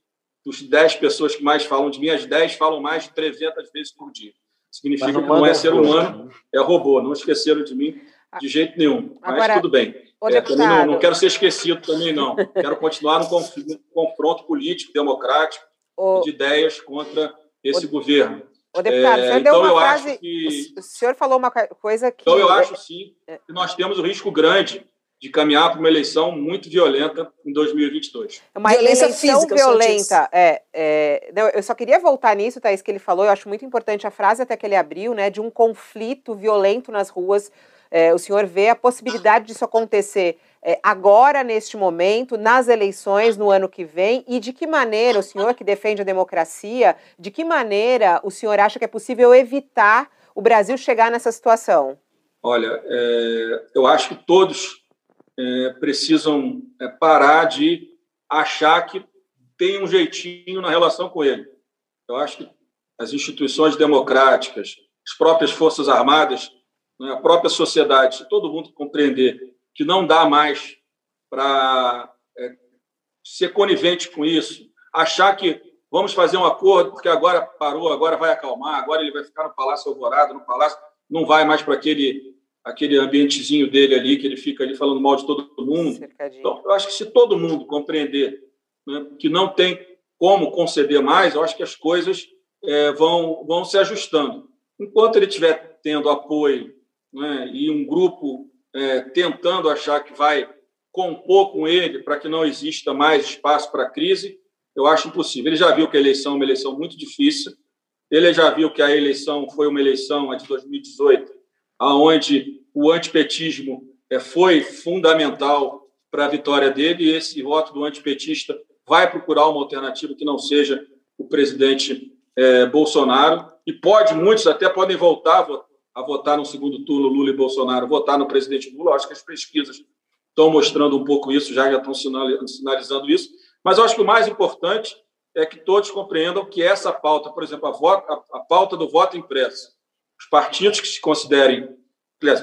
Dos 10 pessoas que mais falam de mim, as 10 falam mais de 300 vezes por dia. Significa que não é ser humano, é robô. Não esqueceram de mim de jeito nenhum. Mas Agora, tudo bem. É, não, não, quero ser esquecido também, não. Quero continuar no confronto político, democrático, o... de ideias contra esse o... governo. O deputado, é, então eu frase... acho que o senhor falou uma coisa que então eu acho sim é. que nós temos um risco grande de caminhar para uma eleição muito violenta em 2022. É uma Violência eleição física, violenta. É, é, não, eu só queria voltar nisso, Thaís, que ele falou. Eu acho muito importante a frase até que ele abriu, né, de um conflito violento nas ruas. É, o senhor vê a possibilidade disso acontecer é, agora, neste momento, nas eleições no ano que vem? E de que maneira, o senhor que defende a democracia, de que maneira o senhor acha que é possível evitar o Brasil chegar nessa situação? Olha, é, eu acho que todos é, precisam é, parar de achar que tem um jeitinho na relação com ele. Eu acho que as instituições democráticas, as próprias Forças Armadas, né, a própria sociedade, se todo mundo compreender que não dá mais para é, ser conivente com isso, achar que vamos fazer um acordo porque agora parou, agora vai acalmar, agora ele vai ficar no Palácio Alvorada, no Palácio, não vai mais para aquele aquele ambientezinho dele ali, que ele fica ali falando mal de todo mundo. Então, eu acho que se todo mundo compreender né, que não tem como conceder mais, eu acho que as coisas é, vão, vão se ajustando. Enquanto ele estiver tendo apoio né, e um grupo é, tentando achar que vai compor com ele para que não exista mais espaço para crise, eu acho impossível. Ele já viu que a eleição é uma eleição muito difícil, ele já viu que a eleição foi uma eleição, a de 2018, aonde o antipetismo é, foi fundamental para a vitória dele, e esse voto do antipetista vai procurar uma alternativa que não seja o presidente é, Bolsonaro, e pode, muitos até podem voltar a votar no segundo turno Lula e Bolsonaro, votar no presidente Lula. Acho que as pesquisas estão mostrando um pouco isso, já estão sinalizando isso. Mas acho que o mais importante é que todos compreendam que essa pauta, por exemplo, a, voto, a, a pauta do voto impresso, os partidos que se considerem,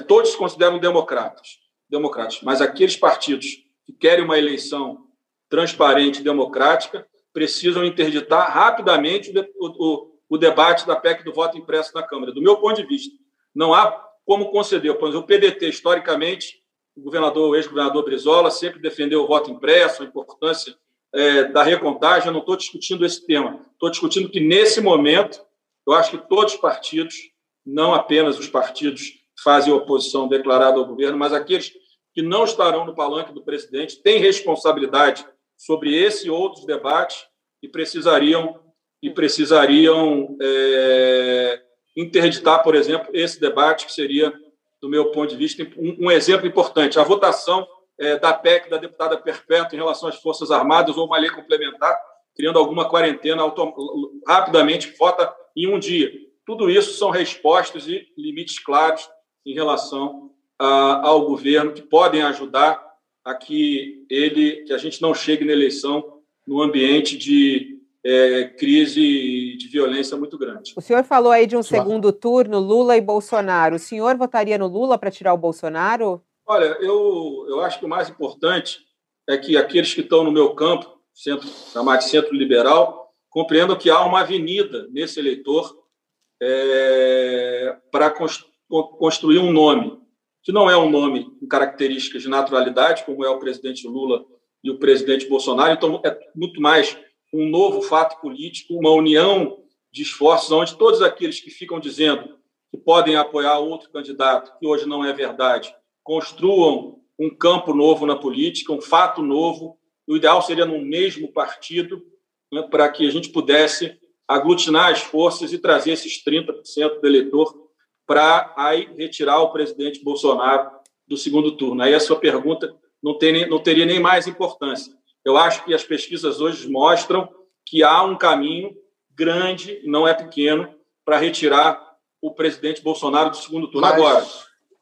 todos se consideram democratas, democratas, mas aqueles partidos que querem uma eleição transparente e democrática precisam interditar rapidamente o, o, o debate da PEC do voto impresso na Câmara. Do meu ponto de vista, não há como conceder. Por exemplo, o PDT, historicamente, o governador, o ex-governador Brizola sempre defendeu o voto impresso, a importância é, da recontagem. Eu não estou discutindo esse tema. Estou discutindo que, nesse momento, eu acho que todos os partidos, não apenas os partidos fazem oposição declarada ao governo, mas aqueles que não estarão no palanque do presidente, têm responsabilidade sobre esse e outros debates e precisariam e precisariam é, interditar, por exemplo, esse debate, que seria, do meu ponto de vista, um, um exemplo importante. A votação é, da PEC da deputada Perpétua em relação às Forças Armadas ou uma lei complementar, criando alguma quarentena rapidamente, vota em um dia. Tudo isso são respostas e limites claros em relação a, ao governo que podem ajudar a que ele, que a gente não chegue na eleição no ambiente de é, crise de violência muito grande. O senhor falou aí de um segundo turno, Lula e Bolsonaro. O senhor votaria no Lula para tirar o Bolsonaro? Olha, eu, eu acho que o mais importante é que aqueles que estão no meu campo, centro, chamado centro liberal, compreendam que há uma avenida nesse eleitor é, para construir um nome, que não é um nome com características de naturalidade, como é o presidente Lula e o presidente Bolsonaro, então é muito mais um novo fato político, uma união de esforços, onde todos aqueles que ficam dizendo que podem apoiar outro candidato, que hoje não é verdade, construam um campo novo na política, um fato novo. O ideal seria no mesmo partido, né, para que a gente pudesse aglutinar as forças e trazer esses 30% do eleitor para aí retirar o presidente Bolsonaro do segundo turno. Aí a sua pergunta não, tem, não teria nem mais importância. Eu acho que as pesquisas hoje mostram que há um caminho grande, não é pequeno, para retirar o presidente Bolsonaro do segundo turno. Mas... Agora,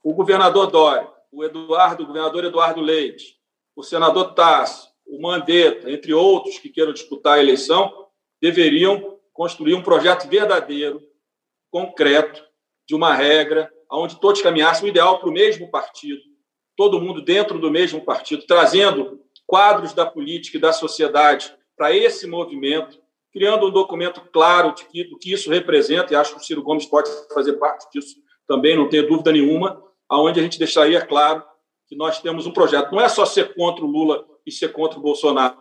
o governador Dória, o Eduardo, o governador Eduardo Leite, o senador Tassi, o Mandetta, entre outros que queiram disputar a eleição, deveriam construir um projeto verdadeiro, concreto, de uma regra, onde todos caminhassem o ideal para o mesmo partido, todo mundo dentro do mesmo partido, trazendo quadros da política e da sociedade para esse movimento, criando um documento claro de que, do que isso representa, e acho que o Ciro Gomes pode fazer parte disso também, não tenho dúvida nenhuma, aonde a gente deixaria claro que nós temos um projeto. Não é só ser contra o Lula e ser contra o Bolsonaro.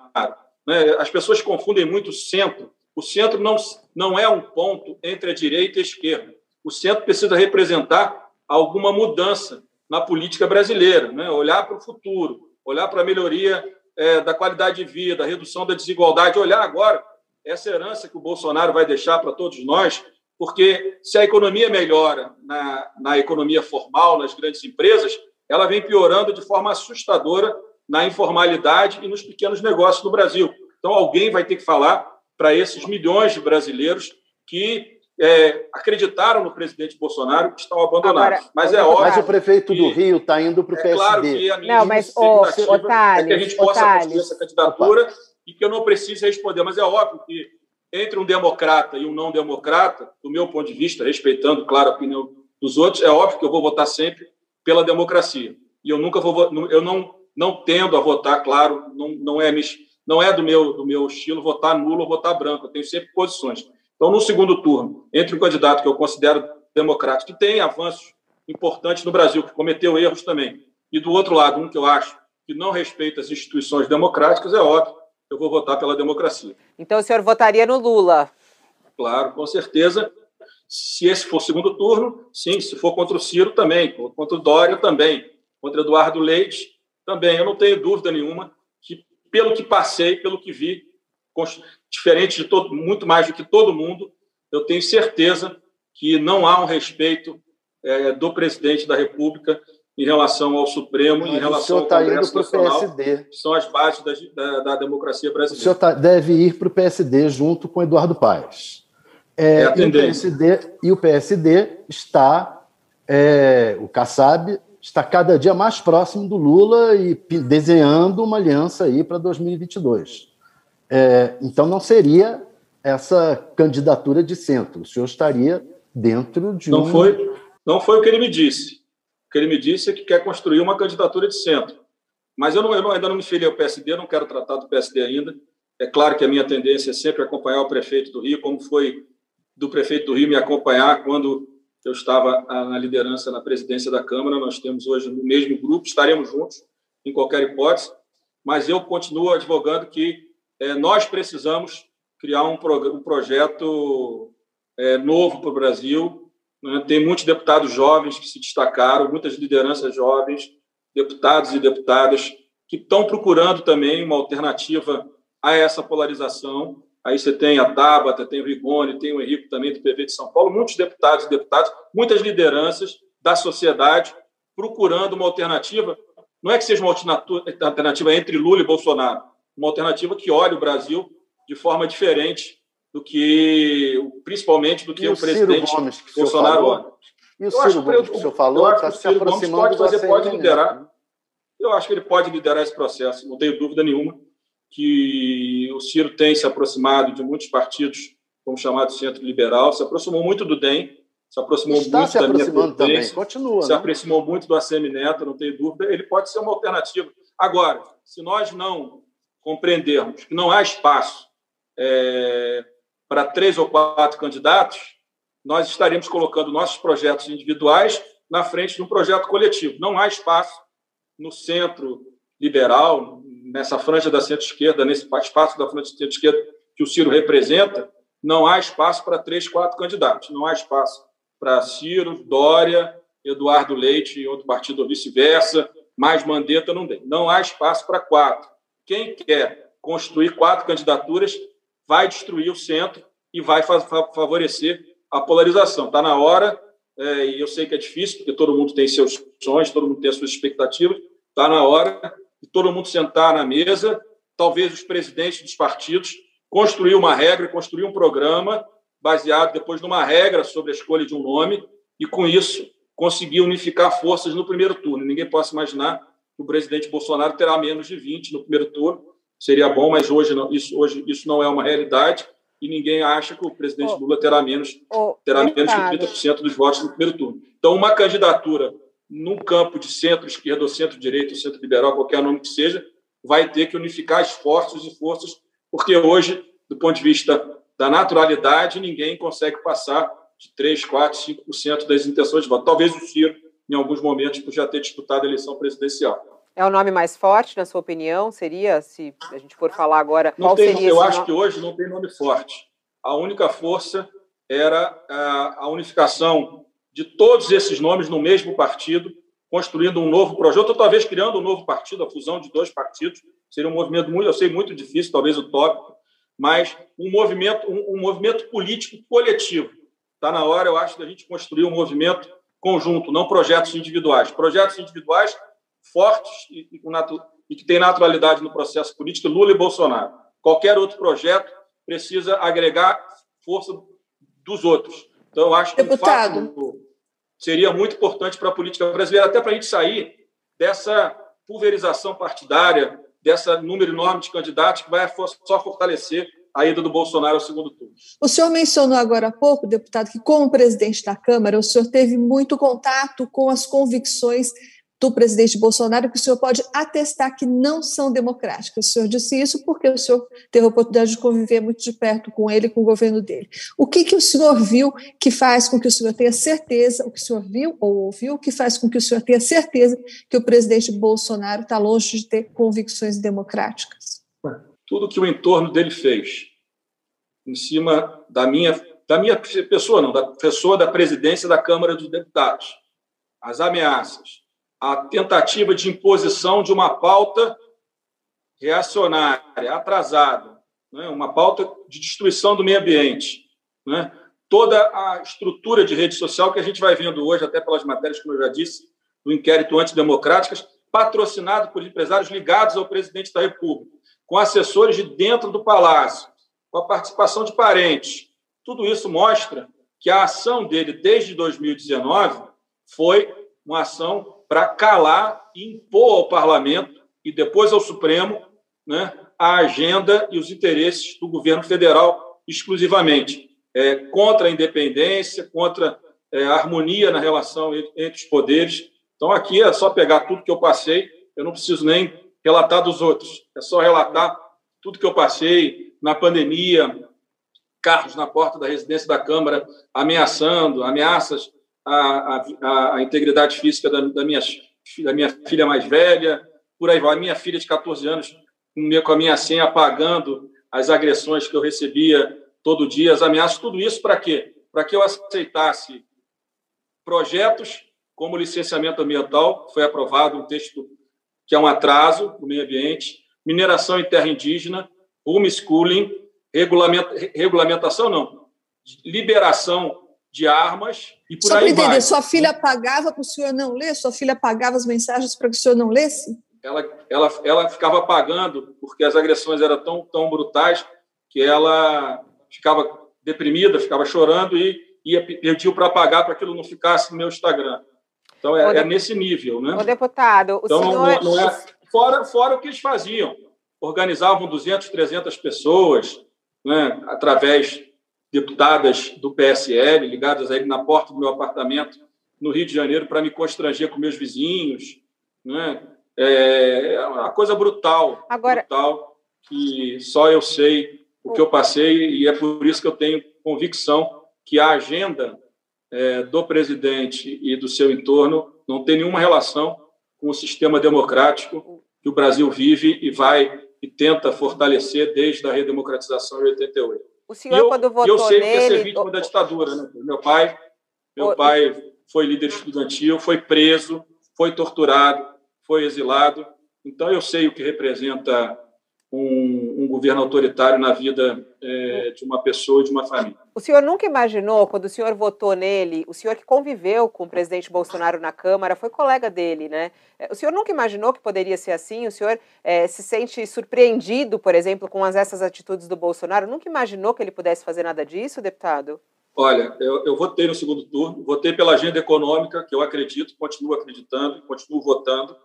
Né? As pessoas confundem muito o centro. O centro não, não é um ponto entre a direita e a esquerda. O centro precisa representar alguma mudança na política brasileira, né? olhar para o futuro, olhar para a melhoria é, da qualidade de vida, redução da desigualdade, olhar agora essa herança que o Bolsonaro vai deixar para todos nós, porque se a economia melhora na, na economia formal, nas grandes empresas, ela vem piorando de forma assustadora na informalidade e nos pequenos negócios no Brasil. Então, alguém vai ter que falar para esses milhões de brasileiros que é, acreditaram no presidente Bolsonaro que estão abandonados. Agora, mas é óbvio. Mas o prefeito do Rio está indo para o PSD. É claro que a minha não, mas, ô, é que a gente possa construir essa candidatura Opa. e que eu não precise responder. Mas é óbvio que entre um democrata e um não democrata, do meu ponto de vista, respeitando, claro, a opinião dos outros, é óbvio que eu vou votar sempre pela democracia. E eu nunca vou, eu não não tendo a votar, claro, não, não, é, não é do meu, do meu estilo votar nulo ou votar branco, eu tenho sempre posições. Então, no segundo turno, entre um candidato que eu considero democrático, que tem avanços importantes no Brasil, que cometeu erros também, e do outro lado, um que eu acho que não respeita as instituições democráticas, é óbvio, eu vou votar pela democracia. Então, o senhor votaria no Lula? Claro, com certeza. Se esse for o segundo turno, sim. Se for contra o Ciro, também. Contra o Dória, também. Contra o Eduardo Leite, também. Eu não tenho dúvida nenhuma pelo que passei, pelo que vi, diferente de todo, muito mais do que todo mundo, eu tenho certeza que não há um respeito é, do presidente da República em relação ao Supremo, Mas em relação ao tá Congresso Nacional, PSD. que são as bases da, da, da democracia brasileira. O senhor tá, deve ir para o PSD junto com Eduardo Paes. É, é e, o PSD, e o PSD está, é, o Kassab está cada dia mais próximo do Lula e desenhando uma aliança aí para 2022. É, então não seria essa candidatura de centro. O senhor estaria dentro de não um... Foi, não foi o que ele me disse. O que ele me disse é que quer construir uma candidatura de centro. Mas eu, não, eu ainda não me filiei ao PSD, não quero tratar do PSD ainda. É claro que a minha tendência é sempre acompanhar o prefeito do Rio, como foi do prefeito do Rio me acompanhar quando eu estava na liderança na presidência da Câmara. Nós temos hoje no mesmo grupo, estaremos juntos em qualquer hipótese, mas eu continuo advogando que é, nós precisamos criar um, um projeto é, novo para o Brasil. Né? Tem muitos deputados jovens que se destacaram, muitas lideranças jovens, deputados e deputadas que estão procurando também uma alternativa a essa polarização. Aí você tem a Tabata, tem o Rigoni, tem o Henrique também do PV de São Paulo, muitos deputados e deputadas, muitas lideranças da sociedade procurando uma alternativa. Não é que seja uma alternativa entre Lula e Bolsonaro, uma alternativa que olhe o Brasil de forma diferente do que, principalmente do que o, o presidente Gomes, que Bolsonaro olha. E o Ciro acho Gomes que o senhor falou está se aproximando pode fazer, pode liderar. Eu acho que ele pode liderar esse processo, não tenho dúvida nenhuma que o Ciro tem se aproximado de muitos partidos, como chamado Centro Liberal, se aproximou muito do DEM, se aproximou Está muito se da minha também, continua. Se né? aproximou muito do ACM Neto, não tenho dúvida, ele pode ser uma alternativa. Agora, se nós não compreendermos que não há espaço é, para três ou quatro candidatos, nós estaremos colocando nossos projetos individuais na frente de um projeto coletivo. Não há espaço no centro liberal, nessa franja da centro-esquerda, nesse espaço da franja da centro-esquerda que o Ciro representa, não há espaço para três, quatro candidatos. Não há espaço para Ciro, Dória, Eduardo Leite e outro partido ou vice-versa, mais Mandetta não tem. Não há espaço para quatro. Quem quer construir quatro candidaturas vai destruir o centro e vai favorecer a polarização. Está na hora, é, e eu sei que é difícil, porque todo mundo tem seus sonhos, todo mundo tem as suas expectativas, está na hora de todo mundo sentar na mesa, talvez os presidentes dos partidos, construir uma regra, construir um programa baseado depois numa regra sobre a escolha de um nome e, com isso, conseguir unificar forças no primeiro turno. Ninguém possa imaginar que o presidente Bolsonaro terá menos de 20 no primeiro turno. Seria bom, mas hoje não, isso, hoje, isso não é uma realidade e ninguém acha que o presidente Lula terá menos, terá menos que 30% dos votos no primeiro turno. Então, uma candidatura num campo de centro-esquerda ou centro-direita ou centro-liberal, qualquer nome que seja, vai ter que unificar esforços e forças, porque hoje, do ponto de vista da naturalidade, ninguém consegue passar de 3, 4, 5% das intenções de voto. Talvez o Ciro, em alguns momentos, por já ter disputado a eleição presidencial. É o nome mais forte, na sua opinião? Seria, se a gente for falar agora, não qual tem, seria Eu acho nome? que hoje não tem nome forte. A única força era a, a unificação de todos esses nomes no mesmo partido, construindo um novo projeto, ou talvez criando um novo partido, a fusão de dois partidos. Seria um movimento muito, eu sei, muito difícil, talvez utópico, mas um movimento, um, um movimento político coletivo. Está na hora, eu acho, da gente construir um movimento conjunto, não projetos individuais. Projetos individuais fortes e, e, e que têm naturalidade no processo político, Lula e Bolsonaro. Qualquer outro projeto precisa agregar força dos outros. Então, eu acho que Deputado. Fato, seria muito importante para a política brasileira, até para a gente sair dessa pulverização partidária, dessa número enorme de candidatos que vai só fortalecer a ida do Bolsonaro ao segundo turno. O senhor mencionou agora há pouco, deputado, que como presidente da Câmara, o senhor teve muito contato com as convicções do presidente Bolsonaro que o senhor pode atestar que não são democráticas. O senhor disse isso porque o senhor teve a oportunidade de conviver muito de perto com ele, com o governo dele. O que, que o senhor viu que faz com que o senhor tenha certeza, o que o senhor viu ou ouviu, que faz com que o senhor tenha certeza que o presidente Bolsonaro está longe de ter convicções democráticas? Tudo que o entorno dele fez, em cima da minha, da minha pessoa, não, da pessoa da presidência da Câmara dos Deputados, as ameaças, a tentativa de imposição de uma pauta reacionária, atrasada, né? uma pauta de destruição do meio ambiente, né? toda a estrutura de rede social que a gente vai vendo hoje, até pelas matérias, como eu já disse, do inquérito antidemocráticas, patrocinado por empresários ligados ao presidente da República, com assessores de dentro do palácio, com a participação de parentes. Tudo isso mostra que a ação dele desde 2019 foi uma ação para calar e impor ao parlamento e depois ao Supremo né, a agenda e os interesses do governo federal exclusivamente, é, contra a independência, contra é, a harmonia na relação entre os poderes. Então, aqui é só pegar tudo que eu passei, eu não preciso nem relatar dos outros, é só relatar tudo que eu passei na pandemia, carros na porta da residência da Câmara ameaçando, ameaças à, à, à integridade física da, da, minha, da minha filha mais velha, por aí vai. A minha filha de 14 anos com a minha senha apagando as agressões que eu recebia todo dia, as ameaças, tudo isso para quê? Para que eu aceitasse projetos como licenciamento ambiental, foi aprovado um texto que é um atraso no meio ambiente, mineração em terra indígena, homeschooling, regulamentação não, liberação de armas e por Só aí entender, vai. Sua filha pagava para o senhor não ler? Sua filha pagava as mensagens para que o senhor não lesse? Ela, ela, ela ficava pagando porque as agressões eram tão, tão brutais que ela ficava deprimida, ficava chorando e ia pediu para pagar para aquilo não ficasse no meu Instagram. Então é, é nesse nível, né? O deputado, o então, senhor... não, não é fora fora o que eles faziam, organizavam 200, 300 pessoas, né, através deputadas do PSL ligadas a ele na porta do meu apartamento no Rio de Janeiro para me constranger com meus vizinhos, né? É, é uma coisa brutal, Agora... brutal que só eu sei o que eu passei e é por isso que eu tenho convicção que a agenda é, do presidente e do seu entorno não tem nenhuma relação com o sistema democrático que o Brasil vive e vai e tenta fortalecer desde a redemocratização em 88. O senhor, eu, quando votou eu sei nele... que ser vítima da ditadura. Né? Meu pai, meu o... pai foi líder estudantil, foi preso, foi torturado, foi exilado. Então, eu sei o que representa um, um governo autoritário na vida é, de uma pessoa e de uma família. O senhor nunca imaginou, quando o senhor votou nele, o senhor que conviveu com o presidente Bolsonaro na Câmara, foi colega dele, né? É, o senhor nunca imaginou que poderia ser assim? O senhor é, se sente surpreendido, por exemplo, com as, essas atitudes do Bolsonaro? Nunca imaginou que ele pudesse fazer nada disso, deputado? Olha, eu, eu votei no segundo turno, votei pela agenda econômica, que eu acredito, continuo acreditando, continuo votando,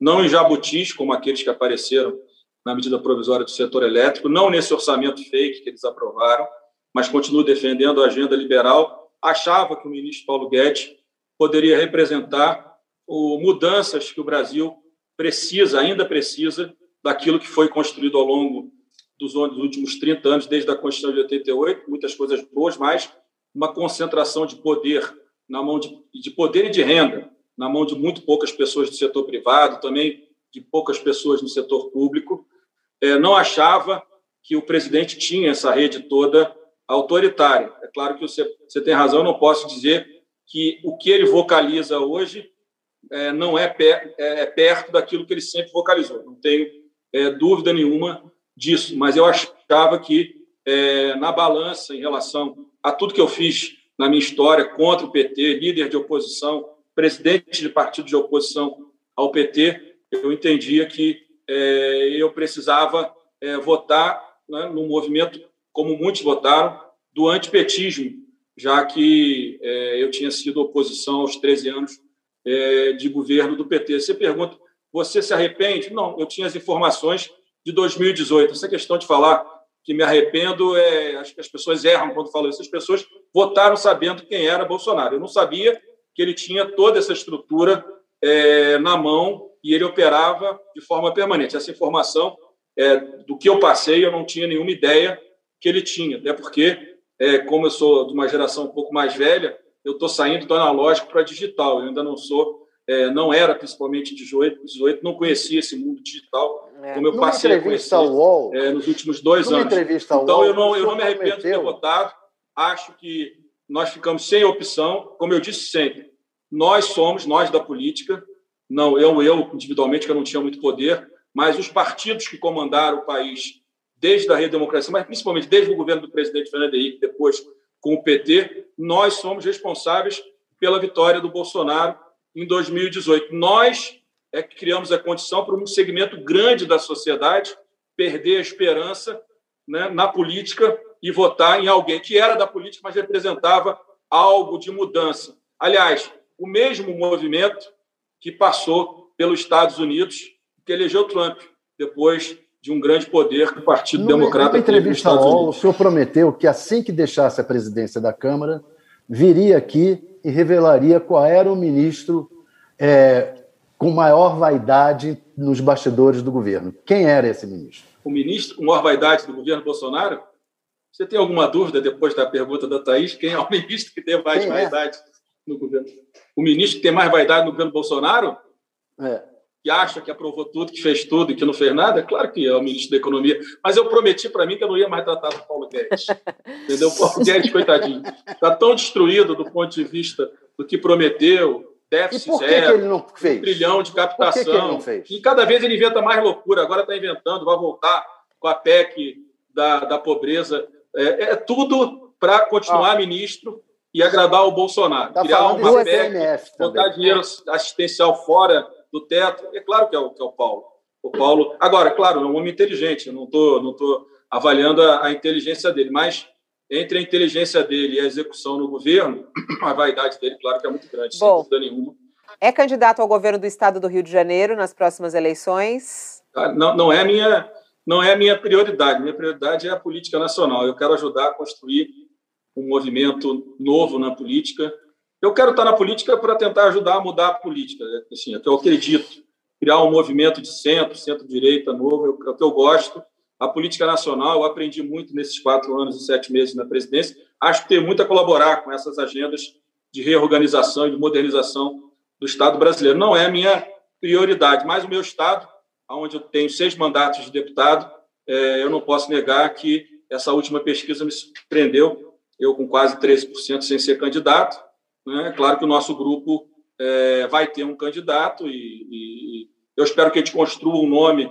não em jabutis, como aqueles que apareceram na medida provisória do setor elétrico, não nesse orçamento fake que eles aprovaram, mas continuo defendendo a agenda liberal. Achava que o ministro Paulo Guedes poderia representar o, mudanças que o Brasil precisa, ainda precisa, daquilo que foi construído ao longo dos, últimos 30 anos, desde a Constituição de 88, muitas coisas boas, mas uma concentração de poder na mão de, de poder e de renda na mão de muito poucas pessoas do setor privado, também de poucas pessoas no setor público, é, não achava que o presidente tinha essa rede toda autoritária. É claro que você, você tem razão, não posso dizer que o que ele vocaliza hoje é, não é, é, perto daquilo que ele sempre vocalizou. Não tenho dúvida nenhuma disso, mas eu achava que na balança em relação a tudo que eu fiz na minha história contra o PT, líder de oposição, presidente de partido de oposição ao PT, eu entendia que é, eu precisava é, votar né, no movimento, como muitos votaram, do antipetismo, já que é, eu tinha sido oposição aos 13 anos é, de governo do PT. Você pergunta, você se arrepende? Não, eu tinha as informações de 2018. Essa questão de falar que me arrependo, é, acho que as pessoas erram quando falam isso. As pessoas votaram sabendo quem era Bolsonaro. Eu não sabia que ele tinha toda essa estrutura é, na mão e ele operava de forma permanente. Essa informação é, do que eu passei, eu não tinha nenhuma ideia que ele tinha, até porque, é, como eu sou de uma geração um pouco mais velha, eu estou saindo do analógico para digital. Eu ainda não sou, é, não era principalmente 18, 18, não conhecia esse mundo digital é. como eu passei a conhecer UOL, é, nos últimos dois anos. Então, UOL, eu não, eu não me arrependo de ter votado. Acho que nós ficamos sem opção. Como eu disse sempre, nós somos, nós da política, não eu, eu individualmente, que eu não tinha muito poder, mas os partidos que comandaram o país desde a redemocracia, mas principalmente desde o governo do presidente Fernando Henrique, depois com o PT, nós somos responsáveis pela vitória do Bolsonaro em 2018. Nós é que criamos a condição para um segmento grande da sociedade perder a esperança né, na política e votar em alguém que era da política, mas representava algo de mudança. Aliás, o mesmo movimento que passou pelos Estados Unidos, que elegeu Trump, depois de um grande poder do Partido no, Democrata. Na entrevista ao o senhor prometeu que assim que deixasse a presidência da Câmara, viria aqui e revelaria qual era o ministro é, com maior vaidade nos bastidores do governo. Quem era esse ministro? O ministro com maior vaidade do governo Bolsonaro? Você tem alguma dúvida, depois da pergunta da Thaís, quem é o ministro que tem mais quem é? vaidade é? No governo? O ministro que tem mais vaidade no governo Bolsonaro? É que acha que aprovou tudo, que fez tudo e que não fez nada, claro que é o ministro da Economia. Mas eu prometi para mim que eu não ia mais tratar do Paulo Guedes. Entendeu? O Paulo Guedes, coitadinho, está tão destruído do ponto de vista do que prometeu, déficit e por que zero, que ele não fez? um trilhão de captação. Por que que ele não fez? E cada vez ele inventa mais loucura. Agora está inventando, vai voltar com a PEC da, da pobreza. É, é tudo para continuar ah. ministro e agradar o Bolsonaro. Tá Criar uma PEC, botar dinheiro assistencial fora do teto. É claro que é o, que é o Paulo. O Paulo, agora, claro, é um homem inteligente. Eu não estou não tô avaliando a, a inteligência dele, mas entre a inteligência dele e a execução no governo, a vaidade dele, claro que é muito grande, Bom, sem dúvida nenhuma. É candidato ao governo do estado do Rio de Janeiro nas próximas eleições? Ah, não, não é minha não é minha prioridade. Minha prioridade é a política nacional. Eu quero ajudar a construir um movimento novo na política. Eu quero estar na política para tentar ajudar a mudar a política. Assim, é que eu acredito. Criar um movimento de centro, centro-direita novo, é o que eu gosto. A política nacional, eu aprendi muito nesses quatro anos e sete meses na presidência. Acho que tem muito a colaborar com essas agendas de reorganização e de modernização do Estado brasileiro. Não é a minha prioridade, mas o meu Estado, onde eu tenho seis mandatos de deputado, é, eu não posso negar que essa última pesquisa me surpreendeu. Eu, com quase 13% sem ser candidato, né? Claro que o nosso grupo é, vai ter um candidato e, e, eu espero que a gente construa um nome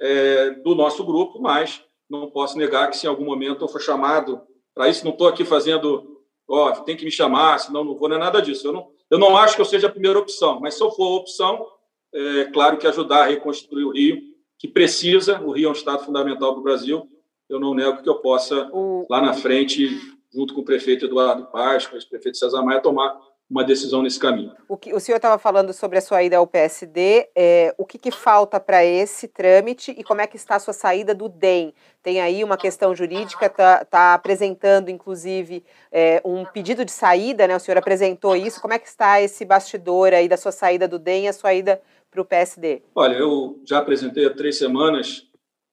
é, do nosso grupo, mas não posso negar que se em algum momento eu for chamado para isso, não estou aqui fazendo, ó, tem que me chamar, senão não vou, não é nada disso. Eu não, eu não acho que eu seja a primeira opção, mas se eu for a opção, é claro que ajudar a reconstruir o Rio, que precisa, o Rio é um estado fundamental para o Brasil, eu não nego que eu possa, lá na frente, junto com o prefeito Eduardo Paz, com o prefeito César Maia, tomar uma decisão nesse caminho. O, que, o senhor estava falando sobre a sua ida ao PSD, é, o que, que falta para esse trâmite e como é que está a sua saída do DEM? Tem aí uma questão jurídica, está tá apresentando, inclusive, é, um pedido de saída, né? O senhor apresentou isso. Como é que está esse bastidor aí da sua saída do DEM e a sua ida para o PSD? Olha, eu já apresentei há três semanas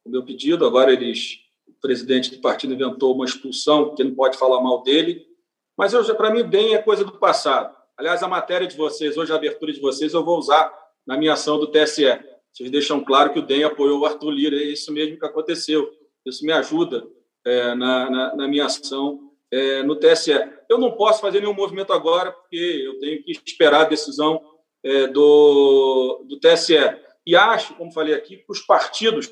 o meu pedido, agora eles presidente do partido inventou uma expulsão, que não pode falar mal dele. Mas para mim, bem é coisa do passado. Aliás, a matéria de vocês, hoje a abertura de vocês, eu vou usar na minha ação do TSE. Vocês deixam claro que o DEM apoiou o Arthur Lira, é isso mesmo que aconteceu. Isso me ajuda é, na, na, na, minha ação é, no TSE. Eu não posso fazer nenhum movimento agora, porque eu tenho que esperar a decisão é, do, do TSE. E acho, como falei aqui, que os partidos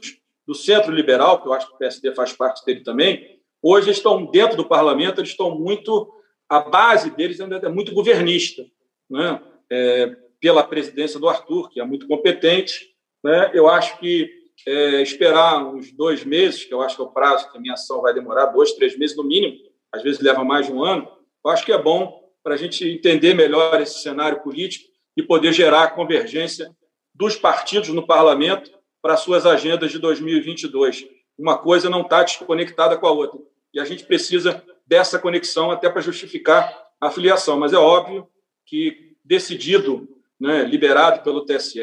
do centro liberal, que eu acho que o PSD faz parte dele também, hoje estão dentro do parlamento, eles estão muito. A base deles ainda é muito governista, né? É, pela presidência do Arthur, que é muito competente. Né? Eu acho que é, esperar uns dois meses, que eu acho que é o prazo que a minha ação vai demorar, dois, três meses no mínimo, às vezes leva mais de um ano, eu acho que é bom para a gente entender melhor esse cenário político e poder gerar a convergência dos partidos no parlamento para suas agendas de 2022. Uma coisa não está desconectada com a outra. E a gente precisa dessa conexão até para justificar a filiação. Mas é óbvio que, decidido né, liberado pelo TSE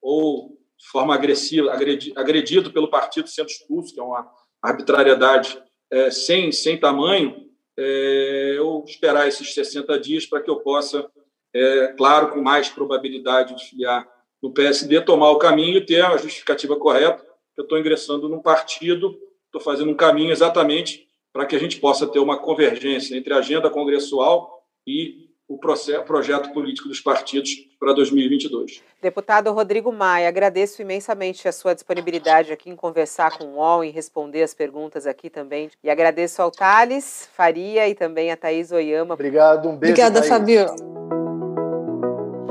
ou de forma agressiva, agredido pelo partido sendo expulso, que é uma arbitrariedade é, sem, sem tamanho, é, eu esperar esses 60 dias para que eu possa, é, claro, com mais probabilidade de filiar no PSD, tomar o caminho e ter a justificativa correta. Eu estou ingressando num partido, estou fazendo um caminho exatamente para que a gente possa ter uma convergência entre a agenda congressual e o processo, projeto político dos partidos para 2022. Deputado Rodrigo Maia, agradeço imensamente a sua disponibilidade aqui em conversar com o UOL, em responder as perguntas aqui também. E agradeço ao Thales Faria e também a Thaís Oyama. Obrigado, um beijo. Obrigada, Fabio.